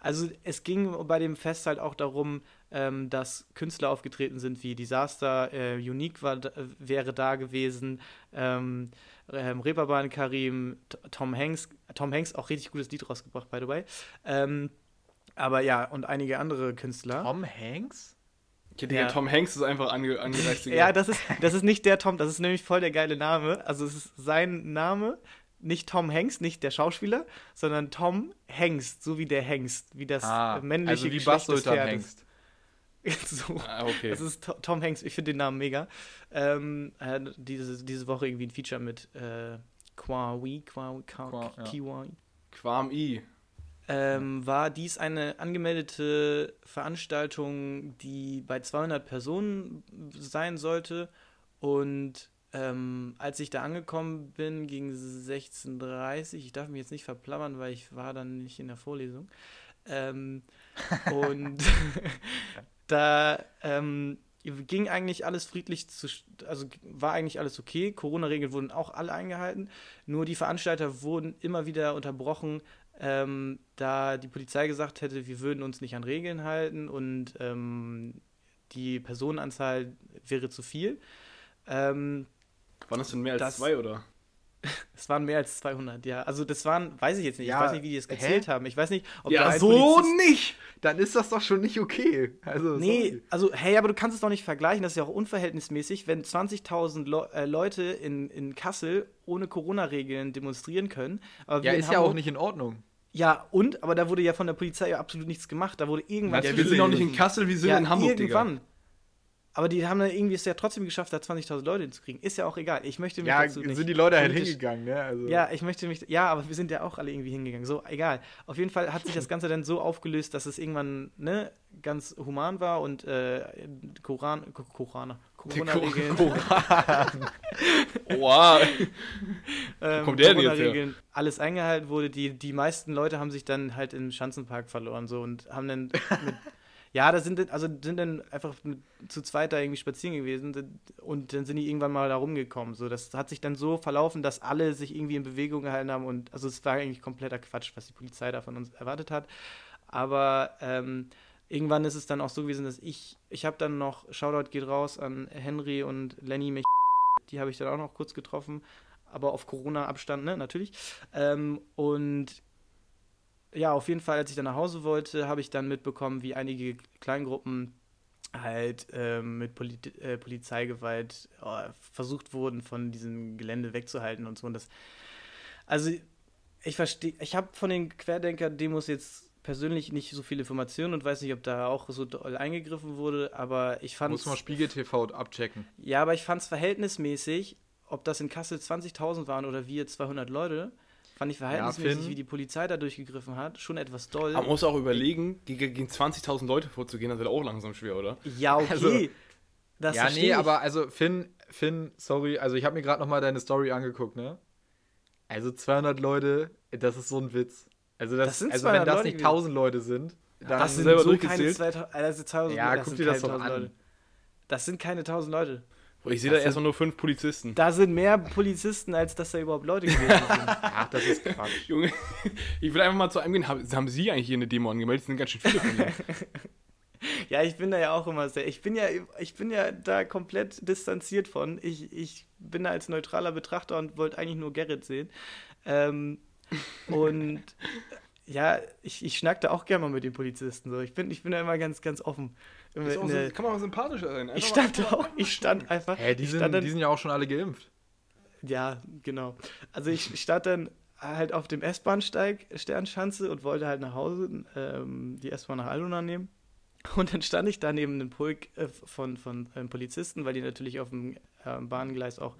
also es ging bei dem Fest halt auch darum, ähm, dass Künstler aufgetreten sind wie Disaster, äh, Unique war, da- wäre da gewesen, ähm, ähm, Reeperbahn Karim, Tom Hanks, Tom Hanks auch richtig gutes Lied rausgebracht, by the way. Ähm, aber ja, und einige andere Künstler. Tom Hanks? Ja, ja. Tom Hanks ist einfach ange angereist. Ja, das ist, das ist nicht der Tom, das ist nämlich voll der geile Name. Also es ist sein Name, nicht Tom Hanks, nicht der Schauspieler, sondern Tom Hengst, so wie der Hengst, wie das Ah, äh, männliche also wie Geschlecht des Bas-Sultan Pferdes. Hengst. so. Ah, okay. Das ist To- Tom Hanks, ich finde den Namen mega. Ähm, äh, diese, diese Woche irgendwie ein Feature mit äh, Kwawi, Kwawi, Kwa- Kwa, ja. Kiwi. Quam I. ähm, war dies eine angemeldete Veranstaltung, die bei 200 Personen sein sollte. Und ähm, als ich da angekommen bin, gegen 16.30 ich darf mich jetzt nicht verplappern, weil ich war dann nicht in der Vorlesung. Ähm, und da ähm, ging eigentlich alles friedlich zu, also war eigentlich alles okay. Corona-Regeln wurden auch alle eingehalten. Nur die Veranstalter wurden immer wieder unterbrochen, ähm, da die Polizei gesagt hätte, wir würden uns nicht an Regeln halten und ähm, die Personenanzahl wäre zu viel. Ähm, Waren das denn mehr als Das- zwei, oder? es waren mehr als 200, ja. Also das waren, weiß ich jetzt nicht, Ja, ich weiß nicht, wie die es hä? gezählt haben. Ich weiß nicht, ob da Ja, ein so nicht! Dann ist das doch schon nicht okay. Also, Nee, sorry. also, hey, aber du kannst es doch nicht vergleichen, das ist ja auch unverhältnismäßig, wenn 20.000 Le äh, Leute in, in Kassel ohne Corona-Regeln demonstrieren können. Aber Ja, ist ja auch Hamburg- nicht in Ordnung. Ja, und? Aber da wurde ja von der Polizei ja absolut nichts gemacht. Da wurde irgendwann. Ja, wir sind noch nicht in Kassel, wir sind ja, in Hamburg, irgendwann. Digga. Aber die haben dann irgendwie es ja trotzdem geschafft, da 20.000 Leute hinzukriegen. Ist ja auch egal. Ich möchte mich Ja, dazu nicht sind die Leute halt hingegangen, ne? Also, Ja, ich möchte mich. Ja, aber wir sind ja auch alle irgendwie hingegangen. So, egal. Auf jeden Fall hat sich das Ganze dann so aufgelöst, dass es irgendwann ne, ganz human war und äh, Koran, Ko- Koraner, Corona-Regeln, Oha. ähm, kommt der denn jetzt her? Alles eingehalten wurde. Die, die meisten Leute haben sich dann halt im Schanzenpark verloren so und haben dann mit, ja, da sind also sind dann einfach zu zweit da irgendwie spazieren gewesen und dann sind die irgendwann mal da rumgekommen. So, das hat sich dann so verlaufen, dass alle sich irgendwie in Bewegung gehalten haben und also es war eigentlich kompletter Quatsch, was die Polizei da von uns erwartet hat. Aber ähm, irgendwann ist es dann auch so gewesen, dass ich, ich habe dann noch, Shoutout geht raus an Henry und Lenny mich, die habe ich dann auch noch kurz getroffen, aber auf Corona-Abstand, ne, natürlich. Ähm, und ja, auf jeden Fall, als ich dann nach Hause wollte, habe ich dann mitbekommen, wie einige Kleingruppen halt ähm, mit Poli äh, Polizeigewalt äh, versucht wurden, von diesem Gelände wegzuhalten und so. Und das, also ich verstehe, ich habe von den Querdenker-Demos jetzt persönlich nicht so viele Informationen und weiß nicht, ob da auch so doll eingegriffen wurde, aber ich fand Muss mal Spiegel TV abchecken. Ja, aber ich fand es verhältnismäßig, ob das in Kassel 20.000 waren oder wir 200 Leute, fand ich verhältnismäßig, Finn. wie die Polizei da durchgegriffen hat, schon etwas doll. Man muss auch überlegen, gegen, gegen 20.000 Leute vorzugehen, das wird auch langsam schwer, oder? Ja, okay. Also- das ja, nee, ich. aber also Finn, Finn, sorry, also ich habe mir gerade noch mal deine Story angeguckt, ne? Also 200 Leute, das ist so ein Witz. Also das, Das sind also wenn 200 das Leute nicht gewesen. 1000 Leute sind, dann das sind selber so keine durchgezählt? 2000, äh, das sind 1000 Ja, guck dir das doch 1000 an. Leute. Das sind keine 1000 Leute. Ich sehe da sind- erstmal nur fünf Polizisten. Da sind mehr Polizisten, als dass da überhaupt Leute gewesen sind. ach, das ist Quatsch. Junge, ich will einfach mal zu einem gehen. Haben, haben Sie eigentlich hier eine Demo angemeldet? Es sind ganz schön viele von denen. Ja, ich bin da ja auch immer sehr. Ich bin ja, ich bin ja da komplett distanziert von. Ich, ich bin da als neutraler Betrachter und wollte eigentlich nur Gerrit sehen. Ähm, und ja, ich, ich schnack da auch gerne mal mit den Polizisten. So. Ich, bin, ich bin da immer ganz, ganz offen. Immer Ist auch in so, kann man auch sympathischer sein. ich Einfach mal- stand auch, ich stand einfach. Hä, die ich sind, dann, die sind ja auch schon alle geimpft. ja, genau. Also ich stand dann halt auf dem S-Bahnsteig Sternschanze und wollte halt nach Hause ähm, die S-Bahn nach Altona nehmen. Und dann stand ich da neben einem Pulk äh, von, von ähm, Polizisten, weil die natürlich auf dem äh, Bahngleis auch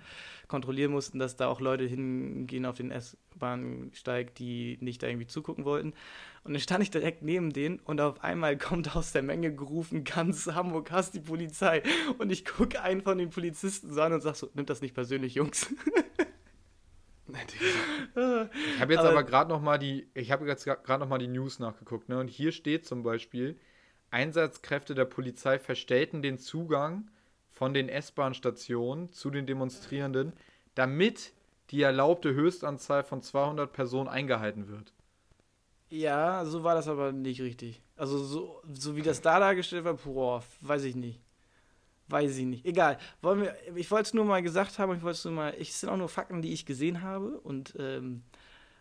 kontrollieren mussten, dass da auch Leute hingehen auf den S-Bahnsteig, die nicht da irgendwie zugucken wollten. Und dann stand ich direkt neben denen und auf einmal kommt aus der Menge gerufen, ganz Hamburg hasst die Polizei. Und ich gucke einen von den Polizisten so an und sag so, nimmt das nicht persönlich, Jungs. Ich habe jetzt Aber- aber, gerade noch mal die, ich habe jetzt gerade noch mal die News nachgeguckt, ne? Und hier steht zum Beispiel, Einsatzkräfte der Polizei verstellten den Zugang von den S-Bahn-Stationen zu den Demonstrierenden, damit die erlaubte Höchstanzahl von 200 Personen eingehalten wird. Ja, so war das aber nicht richtig. Also so, so wie das da dargestellt war, boah, weiß ich nicht. Weiß ich nicht. Egal. Wollen wir, ich wollte es nur mal gesagt haben, ich wollte es nur mal, ich es sind auch nur Fakten, die ich gesehen habe und ähm,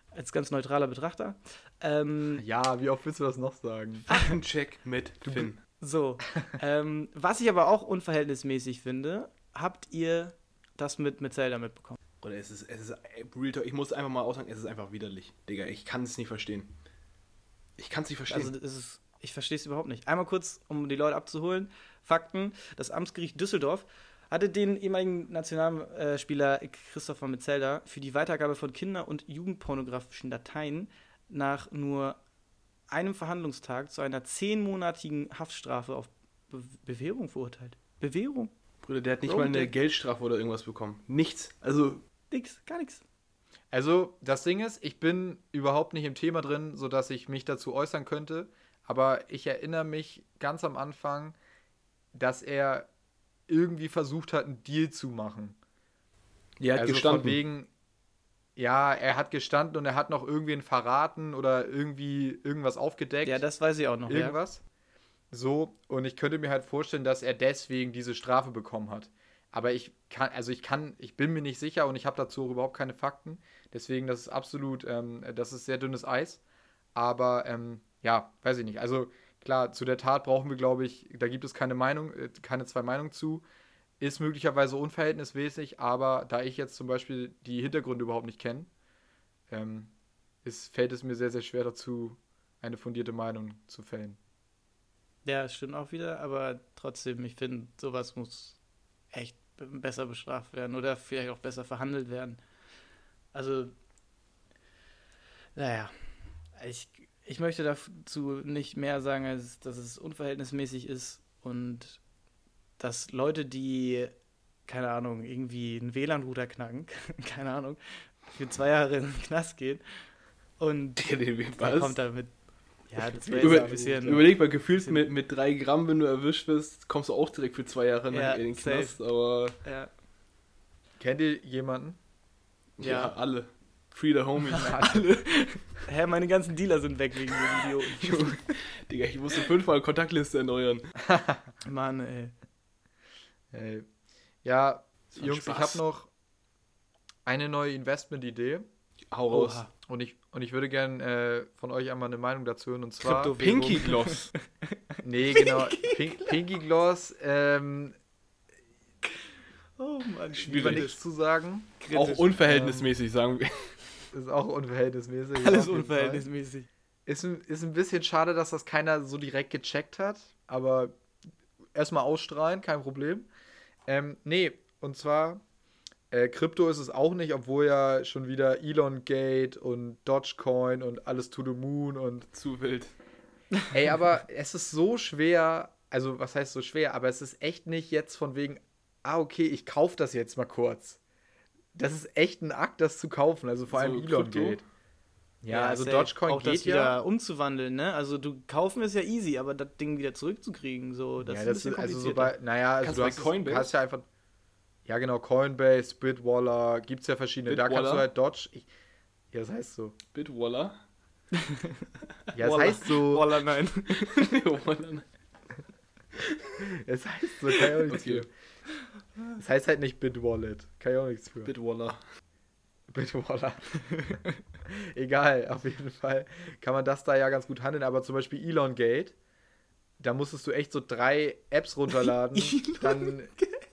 als ganz neutraler Betrachter. Ähm, Ja, wie oft willst du das noch sagen? Faktencheck mit Finn. So, ähm, was ich aber auch unverhältnismäßig finde, habt ihr das mit, mit Zelda mitbekommen? Oder es ist, es ist, Real Talk, ich muss einfach mal aussagen, es ist einfach widerlich. Digga, ich kann es nicht verstehen. Ich kann es nicht verstehen. Also das ist, ich verstehe es überhaupt nicht. Einmal kurz, um die Leute abzuholen. Fakten, das Amtsgericht Düsseldorf hatte den ehemaligen Nationalspieler Christopher Metzelder für die Weitergabe von Kinder- und Jugendpornografischen Dateien nach nur einem Verhandlungstag zu einer zehnmonatigen Haftstrafe auf Be Bewährung verurteilt. Bewährung? Bruder, der hat nicht Bro, mal eine der- Geldstrafe oder irgendwas bekommen. Nichts. Also, Nix, gar nichts. Also, das Ding ist, ich bin überhaupt nicht im Thema drin, sodass ich mich dazu äußern könnte. Aber ich erinnere mich ganz am Anfang, dass er irgendwie versucht hat, einen Deal zu machen. der hat also gestanden. von wegen, ja, er hat gestanden und er hat noch irgendwen verraten oder irgendwie irgendwas aufgedeckt. Ja, das weiß ich auch noch. Ja. irgendwas. So, und ich könnte mir halt vorstellen, dass er deswegen diese Strafe bekommen hat. Aber ich kann, also ich kann, ich bin mir nicht sicher und ich habe dazu auch überhaupt keine Fakten. Deswegen, das ist absolut, ähm, das ist sehr dünnes Eis. Aber ähm, ja, weiß ich nicht. Also klar, zu der Tat brauchen wir, glaube ich, da gibt es keine Meinung, äh, keine zwei Meinungen zu. Ist möglicherweise unverhältnismäßig, aber da ich jetzt zum Beispiel die Hintergründe überhaupt nicht kenne, ähm, fällt es mir sehr, sehr schwer dazu, eine fundierte Meinung zu fällen. Ja, stimmt auch wieder, aber trotzdem, ich finde, sowas muss echt besser bestraft werden oder vielleicht auch besser verhandelt werden. Also, naja, ich, ich möchte dazu nicht mehr sagen, als dass es unverhältnismäßig ist und dass Leute, die, keine Ahnung, irgendwie einen WLAN-Router knacken, keine Ahnung, für zwei Jahre in den Knast gehen und der kommt damit. Ja, das wäre Über, jetzt ein bisschen. überleg mal, gefühlt mit, mit drei Gramm, wenn du erwischt wirst, kommst du auch direkt für zwei Jahre Ja, in den safe. Knast. Aber ja, Kennt ihr jemanden? ja, Ja. alle. Free the homies. alle. Hä, meine ganzen Dealer sind weg wegen dem Idioten. Junge, Digga, ich musste fünfmal Kontaktliste erneuern. Mann, ey. Hey. Ja, Jungs, ich Spaß. habe noch eine neue Investment-Idee Hau raus. Oha. und ich, und ich würde gerne äh, von euch einmal eine Meinung dazu hören. Und zwar. Krypto- Pinky Gloss. Nee, genau. Pink, Pinky Gloss, ähm, Oh Mann, über nichts zu sagen. auch unverhältnismäßig, sagen wir. Ist auch unverhältnismäßig. Alles unverhältnismäßig. Ist, ist ein bisschen schade, dass das keiner so direkt gecheckt hat, aber erstmal ausstrahlen, kein Problem. Ähm, nee, und zwar, äh, Krypto ist es auch nicht, obwohl ja schon wieder Elon Gate und Dogecoin und alles to the moon und Zu wild. Ey, aber es ist so schwer, also was heißt so schwer, aber es ist echt nicht jetzt von wegen, ah, okay, ich kaufe das jetzt mal kurz. Das ist echt ein Akt, das zu kaufen, also vor So allem Elon Krypto? Gate. Ja, also safe. Dogecoin auch das geht wieder ja. umzuwandeln, ne? Also du kaufen ist ja easy, aber das Ding wieder zurückzukriegen, so, das ja, ist ein das ist also so bei, naja, also Kannst du hast, Coinbase? hast ja einfach, ja genau, Coinbase, Bitwaller, gibt's ja verschiedene. Da kannst Bitwaller? du halt Dodge, ich, ja, das heißt so. Bitwaller. Ja, das Waller. heißt so. Waller, nein. Waller. Es heißt so, kann ich auch nichts Okay. für. Es heißt halt nicht Bitwallet, kann ich auch nichts für. Bitwaller. Bitwaller. Egal, auf jeden Fall kann man das da ja ganz gut handeln. Aber zum Beispiel Elon Gate, da musstest du echt so drei Apps runterladen. dann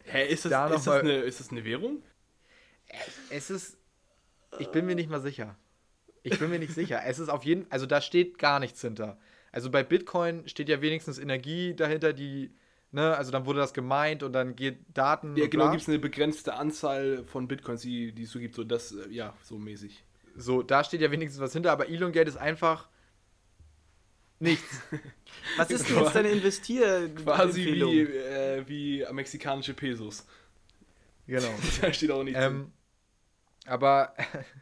Hä, ist das, Da ist, das eine, ist das eine Währung? es ist, ich bin mir nicht mal sicher. Ich bin mir nicht sicher. Es ist auf jeden, also da steht gar nichts hinter. Also bei Bitcoin steht ja wenigstens Energie dahinter, die, ne, also dann wurde das gemeint und dann geht Daten. Ja, genau, gibt es eine begrenzte Anzahl von Bitcoins, die, die es so gibt. So das, äh, ja, so mäßig. So, da steht ja wenigstens was hinter, aber Elon Gate ist einfach nichts. Was ist denn jetzt deine Investier Quasi wie, äh, wie mexikanische Pesos. Genau. da steht auch nichts. Ähm, aber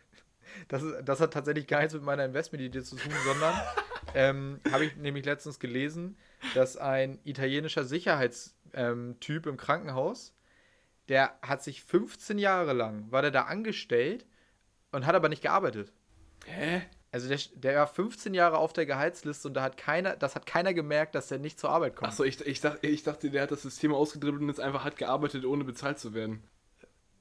das, ist, das hat tatsächlich gar nichts mit meiner Investmentidee zu tun, sondern ähm, habe ich nämlich letztens gelesen, dass ein italienischer Sicherheitstyp ähm, im Krankenhaus, der hat sich 15 Jahre lang, war der da angestellt und hat aber nicht gearbeitet. Hä? Also der, der war 15 Jahre auf der Gehaltsliste und da hat keiner, das hat keiner gemerkt, dass der nicht zur Arbeit kommt. Achso, ich, ich, dachte, ich dachte, der hat das System ausgedribbelt und jetzt einfach hat gearbeitet, ohne bezahlt zu werden.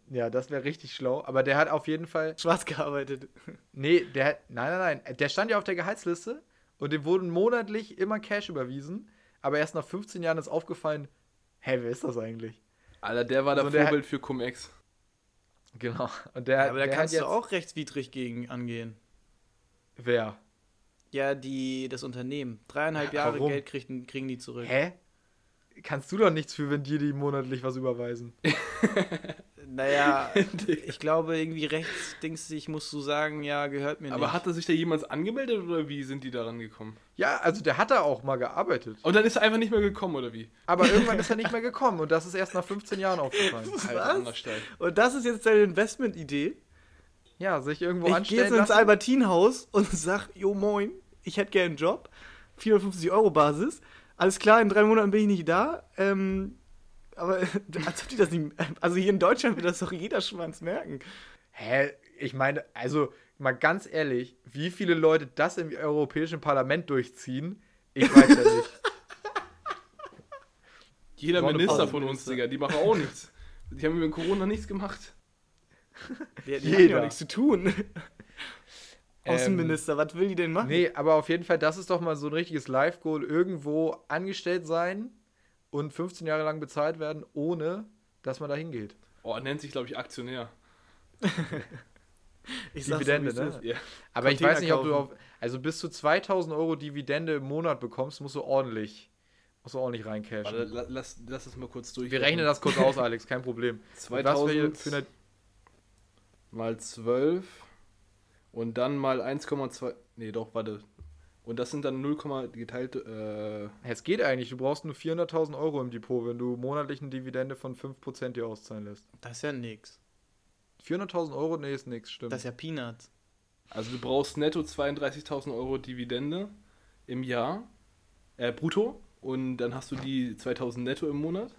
Ja, das wäre richtig schlau. Aber der hat auf jeden Fall Schwarz gearbeitet. Nee, der hat. Nein, nein, nein. Der stand ja auf der Gehaltsliste und dem wurden monatlich immer Cash überwiesen. Aber erst nach 15 Jahren ist aufgefallen, hä, wer ist das eigentlich? Alter, der war der Also der Vorbild für Cum-Ex. Genau. Und der, Ja, aber da der kannst hat du auch rechtswidrig gegen angehen. Wer? Ja, die, das Unternehmen. Dreieinhalb Jahre Warum? Geld kriegen, kriegen die zurück. Hä? Kannst du doch nichts für, wenn dir die monatlich was überweisen? Naja, ich glaube, irgendwie rechts, Dings, ich musst du sagen, ja, gehört mir Aber nicht. hat er sich da jemals angemeldet oder wie sind die daran gekommen? Ja, also der hat da auch mal gearbeitet. Und dann ist er einfach nicht mehr gekommen, oder wie? Aber irgendwann ist er nicht mehr gekommen und das ist erst nach 15 Jahren aufgefallen. Was? anderer Stein. Und das ist jetzt deine Investmentidee? Ja, sich irgendwo Ich gehe anstellen jetzt ins. Albertinhaus und sag, jo moin, ich hätte gerne einen Job, 450 Euro Basis. Alles klar, in drei Monaten bin ich nicht da. Ähm, aber als ob die das nicht. Also hier in Deutschland wird das doch jeder Schwanz merken. Hä? Ich meine, also mal ganz ehrlich, wie viele Leute das im Europäischen Parlament durchziehen, ich weiß ja nicht. Jeder eine Minister von uns. Digga, die machen auch nichts. Die haben mit Corona nichts gemacht. Die, die haben Jeder. ja nichts zu tun. Außenminister, was will die denn machen? Nee, aber auf jeden Fall, das ist doch mal so ein richtiges Live-Goal. Irgendwo angestellt sein und 15 Jahre lang bezahlt werden, ohne dass man da hingeht. Oh, nennt sich, glaube ich, Aktionär. ich Dividende, so, ne? ist. Ja. Aber ich Container weiß nicht, ob du auf. Also bis zu 2000 Euro Dividende im Monat bekommst, musst du ordentlich. Musst du ordentlich reincashen. la- lass, lass das mal kurz durch. Wir rechnen das kurz aus, Alex, kein Problem. Was für, 2000 für eine, mal 12 und dann mal 1,2. Nee, doch, warte. Und das sind dann 0, geteilt. Äh, Es geht eigentlich, du brauchst nur 400.000 Euro im Depot, wenn du monatlich eine Dividende von 5% dir auszahlen lässt. Das ist ja nix. 400.000 Euro? Nee, ist nix, stimmt. Das ist ja Peanuts. also du brauchst netto 32.000 Euro Dividende im Jahr. Äh, brutto. Und dann hast du die 2000 netto im Monat.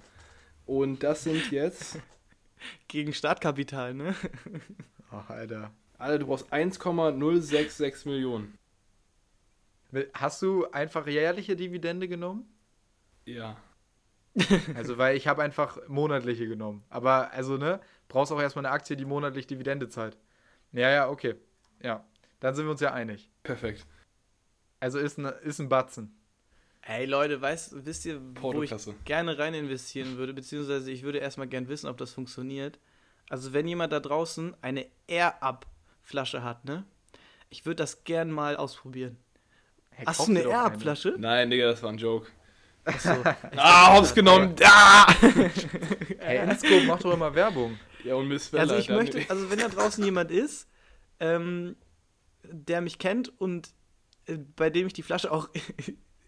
Und das sind jetzt. Gegen Startkapital, ne? Ach, Alter. Alter, du brauchst 1,066 Millionen. Hast du einfach jährliche Dividende genommen? Ja. Also, weil ich habe einfach monatliche genommen. Aber, also, ne, brauchst auch erstmal eine Aktie, die monatlich Dividende zahlt. Ja, ja, okay. Ja, dann sind wir uns ja einig. Perfekt. Also ist ein, ist ein Batzen. Ey Leute, weißt, wisst ihr, wo ich gerne rein investieren würde, beziehungsweise ich würde erstmal gern wissen, ob das funktioniert. Also wenn jemand da draußen eine Air-Up-Flasche hat, ne? Ich würde das gern mal ausprobieren. Hä, Hast du eine. Erbflasche? Nein, Digga, das war ein Joke. Achso. Ah, hops genommen. Ah! Hey, Inscope macht doch immer Werbung. Ja, und Miss Bella. Also ich dann- möchte, also wenn da draußen jemand ist, ähm, der mich kennt und äh, bei dem ich die Flasche auch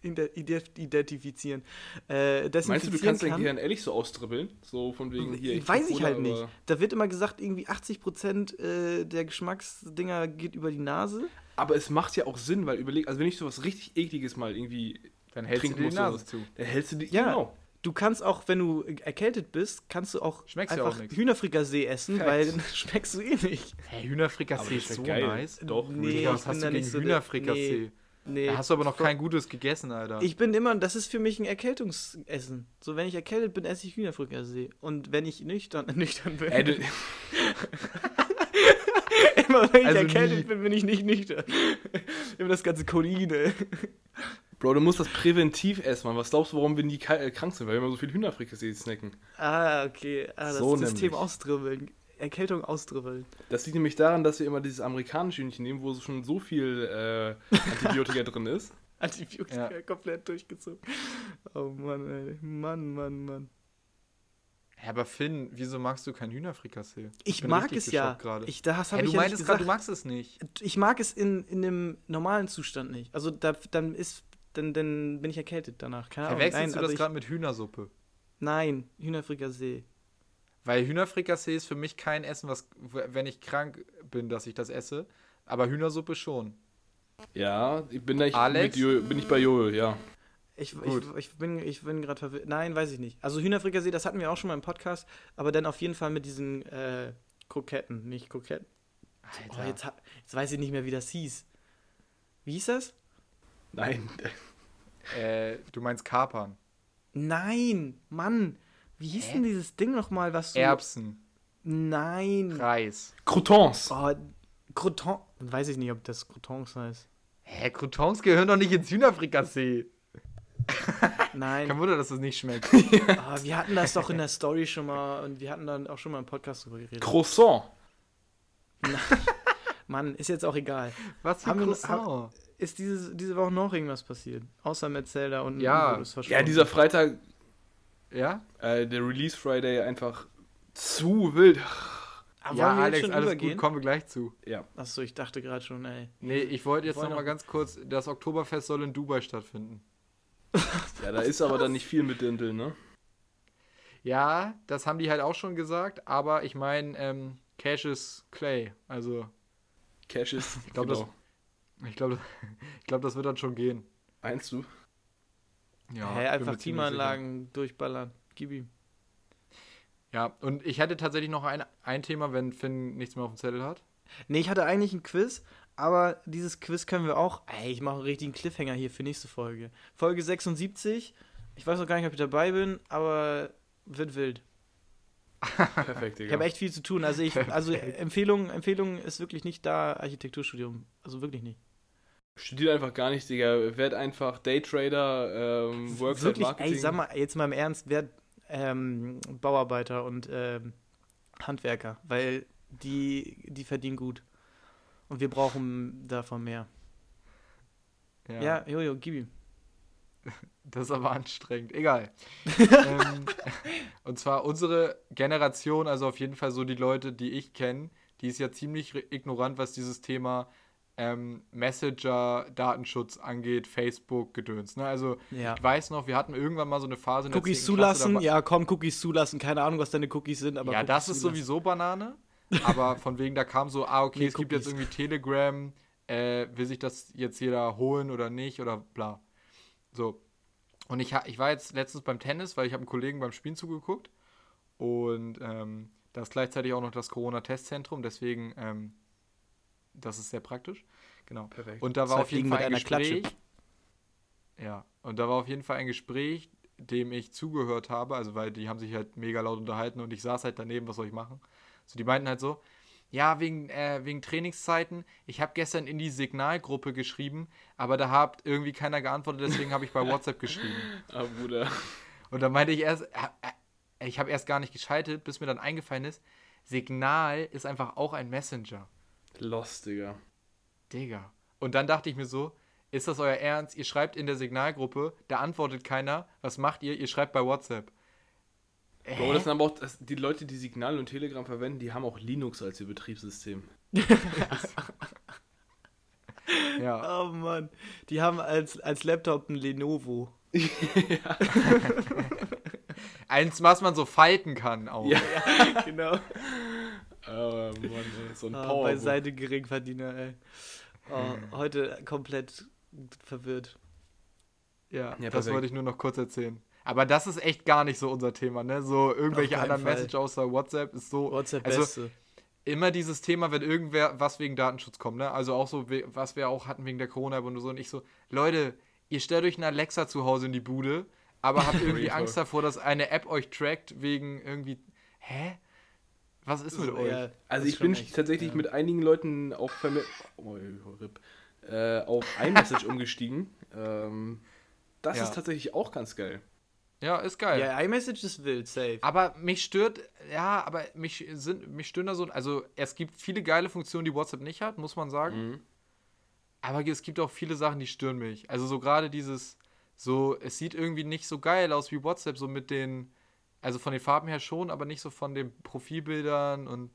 identifizieren, äh, Meinst du, du kannst dein kann, Gehirn ehrlich so austribbeln? So von wegen hier. ich weiß ich halt nicht. aber- Da wird immer gesagt, irgendwie 80% äh, der Geschmacksdinger geht über die Nase. Aber es macht ja auch Sinn, weil überleg, also wenn ich sowas richtig ekliges mal irgendwie Dann hältst trinken du die muss, Nase zu. dann hältst du die. Ja. Genau. Du kannst auch, wenn du erkältet bist, kannst du auch Schmeckst ja einfach auch nix. Hühnerfrikassee essen, Facts. weil dann schmeckst du eh nicht. Hey, Hühnerfrikassee ist so geil. nice. Doch, Nee, Digga, ich was bin hast da du nicht gegen so Hühnerfrikassee? Nee. Da hast du aber noch kein gutes gegessen, Alter. Ich bin immer, das ist für mich ein Erkältungsessen. So, wenn ich erkältet bin, esse ich Hühnerfrikassee. Und wenn ich nüchtern, nüchtern bin, du, immer wenn ich Also erkältet nie. bin, bin ich nicht nüchtern. immer das ganze Choline. Bro, du musst das präventiv essen, Mann. Was glaubst du, warum wir nie äh, krank sind? Weil wir immer so viel Hühnerfrikassee snacken. Ah, okay. Ah, das So System nämlich. ausdribbeln. Erkältung ausdribbeln. Das liegt nämlich daran, dass wir immer dieses amerikanische Hühnchen nehmen, wo schon so viel äh, Antibiotika drin ist. Antibiotika Ja. komplett durchgezogen. Oh Mann, ey. Mann, Mann, Mann. Hä, aber Finn, wieso magst du kein Hühnerfrikassee? Ich bin mag es ja. Ich, das habe du ich ja meintest gerade, du magst es nicht. ich mag es in, in einem normalen Zustand nicht. Also da, dann ist, dann, dann bin ich erkältet danach. Keine. Verwechselst Nein, du also das ich, gerade mit Hühnersuppe? nein, Hühnerfrikassee. Weil Hühnerfrikassee ist für mich kein Essen, was, wenn ich krank bin, dass ich das esse. Aber Hühnersuppe schon. Ja, ich bin, da ich Alex? mit Jo- bin ich bei Jojo, ja. Ich, ich, Gut. ich bin, ich bin gerade verwirrt. Nein, weiß ich nicht. Also Hühnerfrikassee, das hatten wir auch schon mal im Podcast, aber dann auf jeden Fall mit diesen äh, Kroketten, nicht Kroketten. Oh, jetzt, jetzt weiß ich nicht mehr, wie das hieß. Wie hieß das? Nein. Äh, du meinst Kapern. Nein, Mann. Wie hieß denn dieses Ding nochmal, was du... Erbsen. Nein. Reis. Croutons. Oh, Crouton. Weiß ich nicht, ob das Croutons heißt. Hä, Croutons gehören doch nicht ins Hühnerfrikassee. Nein. Kein Wunder, dass das nicht schmeckt. Ah, wir hatten das doch in der Story schon mal und wir hatten dann auch schon mal im Podcast drüber geredet. Croissant. Mann, ist jetzt auch egal. Was für Haben wir- Croissant? Ist diese, diese Woche noch irgendwas passiert? Außer mit Zelda und Ja. Ja, dieser Freitag, Ja? äh, der Release Friday, einfach zu wild. Ah, ja, Alex, alles übergehen? gut, kommen wir gleich zu. Ja. Achso, ich dachte gerade schon, ey. Nee, ich wollte jetzt Wollen noch ganz kurz, das Oktoberfest soll in Dubai stattfinden. Ja, da ist aber dann nicht viel mit Dintel, ne? Ja, das haben die halt auch schon gesagt, aber ich meine, ähm, Cash is Clay. Also, Cash ist, ich glaube, genau. ich glaube, ich glaube, das wird dann schon gehen. Meinst du? Ja, bin einfach Klimaanlagen durchballern. Gib ihm. Ja, und ich hätte tatsächlich noch ein, ein Thema, wenn Finn nichts mehr auf dem Zettel hat. Nee, ich hatte eigentlich ein Quiz, aber dieses Quiz können wir auch. Ey, ich mache einen richtigen Cliffhanger hier für nächste Folge. Folge 76. Ich weiß noch gar nicht, ob ich dabei bin, aber wird wild. Perfekt, Ich Digga. habe echt viel zu tun. Also ich, also Empfehlung, Empfehlung ist wirklich nicht da, Architekturstudium. Also wirklich nicht. Studiert einfach gar nicht, Digga. Werd einfach Daytrader, ähm, Worksite wirklich, Marketing. ey, sag mal, jetzt mal im Ernst, wer ähm, Bauarbeiter und ähm, Handwerker, weil die, die verdienen gut. Und wir brauchen davon mehr. Ja, Jojo, gib ihm. Das ist aber anstrengend. Egal. ähm, und zwar unsere Generation, also auf jeden Fall so die Leute, die ich kenne, die ist ja ziemlich ignorant, was dieses Thema ähm, Messenger, Datenschutz angeht, Facebook, Gedöns. Ne? Also Ja. ich weiß noch, wir hatten irgendwann mal so eine Phase Cookies 10. Klasse, zulassen, ja, komm, Cookies zulassen. Keine Ahnung, was deine Cookies sind, aber ja, Cookies das ist zulassen. sowieso Banane. Aber von wegen, da kam so, ah, okay, Nee, es gibt jetzt Cookies. irgendwie Telegram, äh, will sich das jetzt jeder holen oder nicht oder bla. So. Und ich, ich war jetzt letztens beim Tennis, weil ich habe einem Kollegen beim Spielen zugeguckt. Und ähm, da ist gleichzeitig auch noch das Corona-Testzentrum, deswegen, ähm, das ist sehr praktisch. Genau. Perfekt. Und da Zwei war auf jeden Fall ein einer Klatsche. Gespräch. Ja, und da war auf jeden Fall ein Gespräch, dem ich zugehört habe, also weil die haben sich halt mega laut unterhalten und ich saß halt daneben, was soll ich machen? So, die meinten halt so, ja, wegen, äh, wegen Trainingszeiten, ich habe gestern in die Signalgruppe geschrieben, aber da hat irgendwie keiner geantwortet, deswegen habe ich bei WhatsApp geschrieben. Ah, Bruder. Und dann meinte ich erst, äh, äh, ich habe erst gar nicht geschaltet, bis mir dann eingefallen ist, Signal ist einfach auch ein Messenger. Lost, Digga. Digga. Und dann dachte ich mir so, ist das euer Ernst? Ihr schreibt in der Signalgruppe, da antwortet keiner. Was macht ihr? Ihr schreibt bei WhatsApp. Bro, das sind aber auch das, die Leute, die Signal und Telegram verwenden, die haben auch Linux als ihr Betriebssystem. Ja. Oh Mann. Die haben als, als Laptop ein Lenovo. Eins, was man so falten kann auch. Ja. genau. Oh Mann, ey, so ein Oh, Power. beiseite Geringverdiener, ey. Oh, heute komplett verwirrt. Ja, Ja, das perfekt. wollte ich nur noch kurz erzählen. Aber das ist echt gar nicht so unser Thema, ne? So irgendwelche anderen Fall. Messages außer WhatsApp ist so. WhatsApp also Beste. immer dieses Thema, wenn irgendwer was wegen Datenschutz kommt, ne? Also auch so, was wir auch hatten wegen der Corona-App und so. Und ich so, Leute, ihr stellt euch eine Alexa zu Hause in die Bude, aber habt irgendwie Angst davor, dass eine App euch trackt wegen irgendwie. Hä? Was ist mit So, euch? ja, Also ich bin echt, tatsächlich ja. mit einigen Leuten auch vermi- oh, RIP, äh, auf iMessage umgestiegen. Ähm, das Ja. ist tatsächlich auch ganz geil. Ja, ist geil. Ja, iMessage ist wild, safe. Aber mich stört, ja, aber mich sind, mich stören da so, also es gibt viele geile Funktionen, die WhatsApp nicht hat, muss man sagen. Mhm. Aber es gibt auch viele Sachen, die stören mich. Also so gerade dieses, so, es sieht irgendwie nicht so geil aus wie WhatsApp, so mit den, also von den Farben her schon, aber nicht so von den Profilbildern und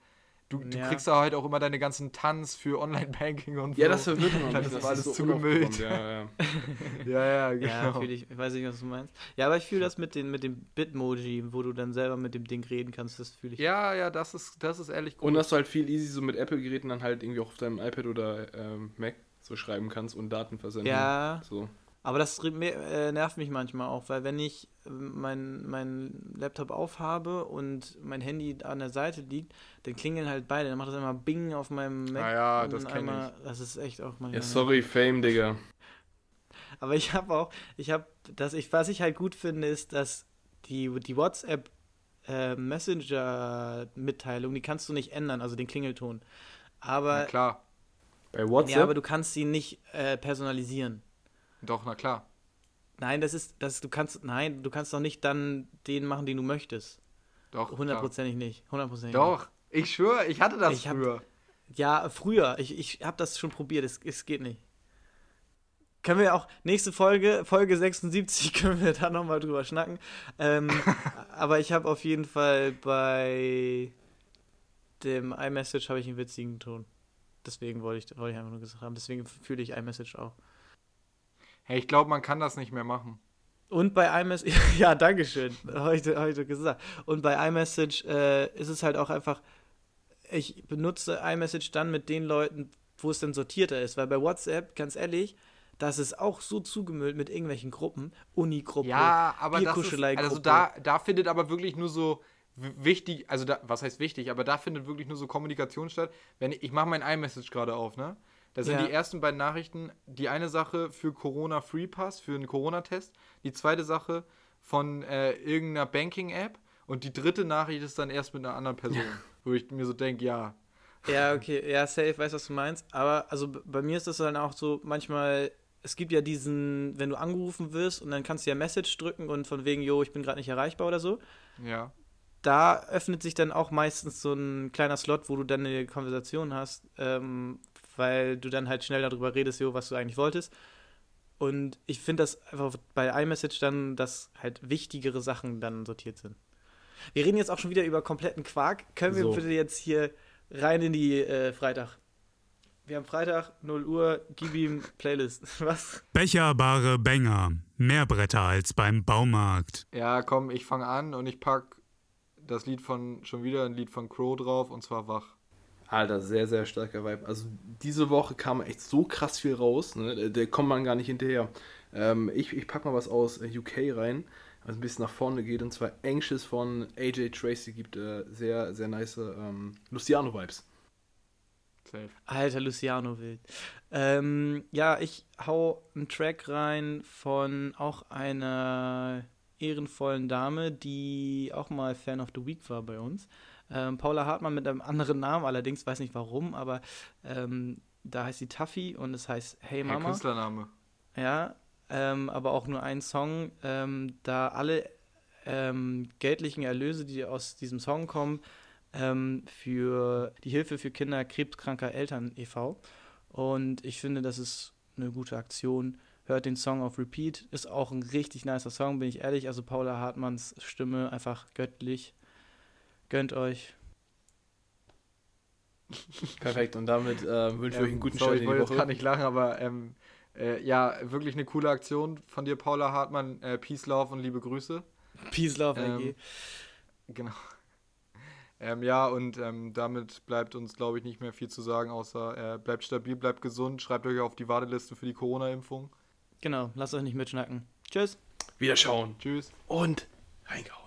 du, du Ja. kriegst da halt auch immer deine ganzen Tanz für Online-Banking und Ja, so. das verwirrt man. Dann Das ist alles so zugemüllt. Ja, ja. Ja, ja, Ja, genau. fühl ich, ich weiß nicht, was du meinst. Ja, aber ich fühle das mit, den, mit dem Bitmoji, wo du dann selber mit dem Ding reden kannst, das fühle ich. Ja, ja, das ist, das ist ehrlich gut. Und dass du halt viel easy so mit Apple-Geräten dann halt irgendwie auch auf deinem iPad oder ähm, Mac so schreiben kannst und Daten versenden. Ja, So. Aber das äh, nervt mich manchmal auch, weil wenn ich äh, mein, mein Laptop aufhabe und mein Handy an der Seite liegt, dann klingeln halt beide. Dann macht das immer Bing auf meinem Mac. Ah ja, und das dann kenn einmal- Das ist echt auch mal. Ja, sorry, Fame, Digga. Aber ich habe auch, ich habe, das ich, was ich halt gut finde, ist, dass die, die WhatsApp äh, Messenger-Mitteilung, die kannst du nicht ändern, also den Klingelton. Na Aber, klar, Bei WhatsApp? ja, aber du kannst sie nicht äh, personalisieren. Doch, na klar. Nein, das ist, das, du kannst, nein, du kannst doch nicht dann den machen, den du möchtest. Doch. Hundertprozentig nicht. Hundertprozentig Doch, ich schwöre, ich hatte das Ich hab- früher. Nicht. Ja, früher. Ich, ich habe das schon probiert. Es, es geht nicht. Können wir auch, nächste Folge, Folge 76, können wir da nochmal drüber schnacken. Ähm, aber ich habe auf jeden Fall bei dem iMessage habe ich einen witzigen Ton. Deswegen wollte ich, wollte ich einfach nur gesagt haben. Deswegen fühle ich iMessage auch. Hey, ich glaube, man kann das nicht mehr machen. Und bei iMessage, ja, Dankeschön, heute, heute gesagt. Und bei iMessage äh, ist es halt auch einfach, ich benutze iMessage dann mit den Leuten, wo es dann sortierter ist. Weil bei WhatsApp, ganz ehrlich, das ist auch so zugemüllt mit irgendwelchen Gruppen, Uni-Gruppe, Ja, aber das ist, also da, da findet aber wirklich nur so wichtig, also da, was heißt wichtig, aber da findet wirklich nur so Kommunikation statt. Wenn ich, ich mache mein iMessage gerade auf, ne? Da sind Ja. die ersten beiden Nachrichten, die eine Sache für Corona Free Pass, für einen Corona-Test, die zweite Sache von äh, irgendeiner Banking-App und die dritte Nachricht ist dann erst mit einer anderen Person, wo ich mir so denke, ja, Ja, okay, ja, safe, weiß, was du meinst. Aber also bei mir ist das dann auch so, manchmal, es gibt ja diesen, wenn du angerufen wirst und dann kannst du ja Message drücken und von wegen, jo, ich bin gerade nicht erreichbar oder so. ja. da öffnet sich dann auch meistens so ein kleiner Slot, wo du dann eine Konversation hast, ähm, weil du dann halt schnell darüber redest, jo, was du eigentlich wolltest. Und ich finde das einfach bei iMessage dann, dass halt wichtigere Sachen dann sortiert sind. Wir reden jetzt auch schon wieder über kompletten Quark. Können wir So. bitte jetzt hier rein in die äh, Freitag? Wir haben Freitag, 0 Uhr, gib ihm Playlist. Was? Becherbare Bänger. Mehr Bretter als beim Baumarkt. Ja, komm, ich fange an und ich pack das Lied von, schon wieder ein Lied von Crow drauf und zwar Wach. Alter, sehr, sehr starker Vibe. Also diese Woche kam echt so krass viel raus, ne? Da- Da kommt man gar nicht hinterher. Ähm, ich, ich pack mal was aus äh, UK rein, was ein bisschen nach vorne geht, und zwar Anxious von AJ Tracy gibt äh, sehr, sehr nice ähm, Luciano-Vibes. Alter, Luciano wild. Ähm, ja, ich hau einen Track rein von auch einer ehrenvollen Dame, die auch mal Fan of the Week war bei uns. Ähm, Paula Hartmann mit einem anderen Namen, allerdings weiß nicht warum, aber ähm, da heißt sie Tuffy und es heißt Hey Mama. Künstlername. Ja, ähm, aber auch nur ein Song, ähm, da alle ähm, geldlichen Erlöse, die aus diesem Song kommen, ähm, für die Hilfe für Kinder krebskranker Eltern e.V. Und ich finde, das ist eine gute Aktion. Hört den Song auf Repeat. Ist auch ein richtig nicer Song, bin ich ehrlich. Also Paula Hartmanns Stimme einfach göttlich. Gönnt euch. Perfekt, und damit äh, wünsche ich euch einen guten sorry, Start ich in die wollte jetzt Woche. gerade nicht lachen, aber ähm, äh, ja, wirklich eine coole Aktion von dir, Paula Hartmann. Äh, Peace, Love und liebe Grüße. Peace, Love, Ähm, AG. Genau. Ähm, ja, und ähm, damit bleibt uns, glaube ich, nicht mehr viel zu sagen, außer äh, bleibt stabil, bleibt gesund, schreibt euch auf die Warteliste für die Corona-Impfung. Genau, lasst euch nicht mitschnacken. Tschüss. Wiederschauen Tschüss. und reingehauen.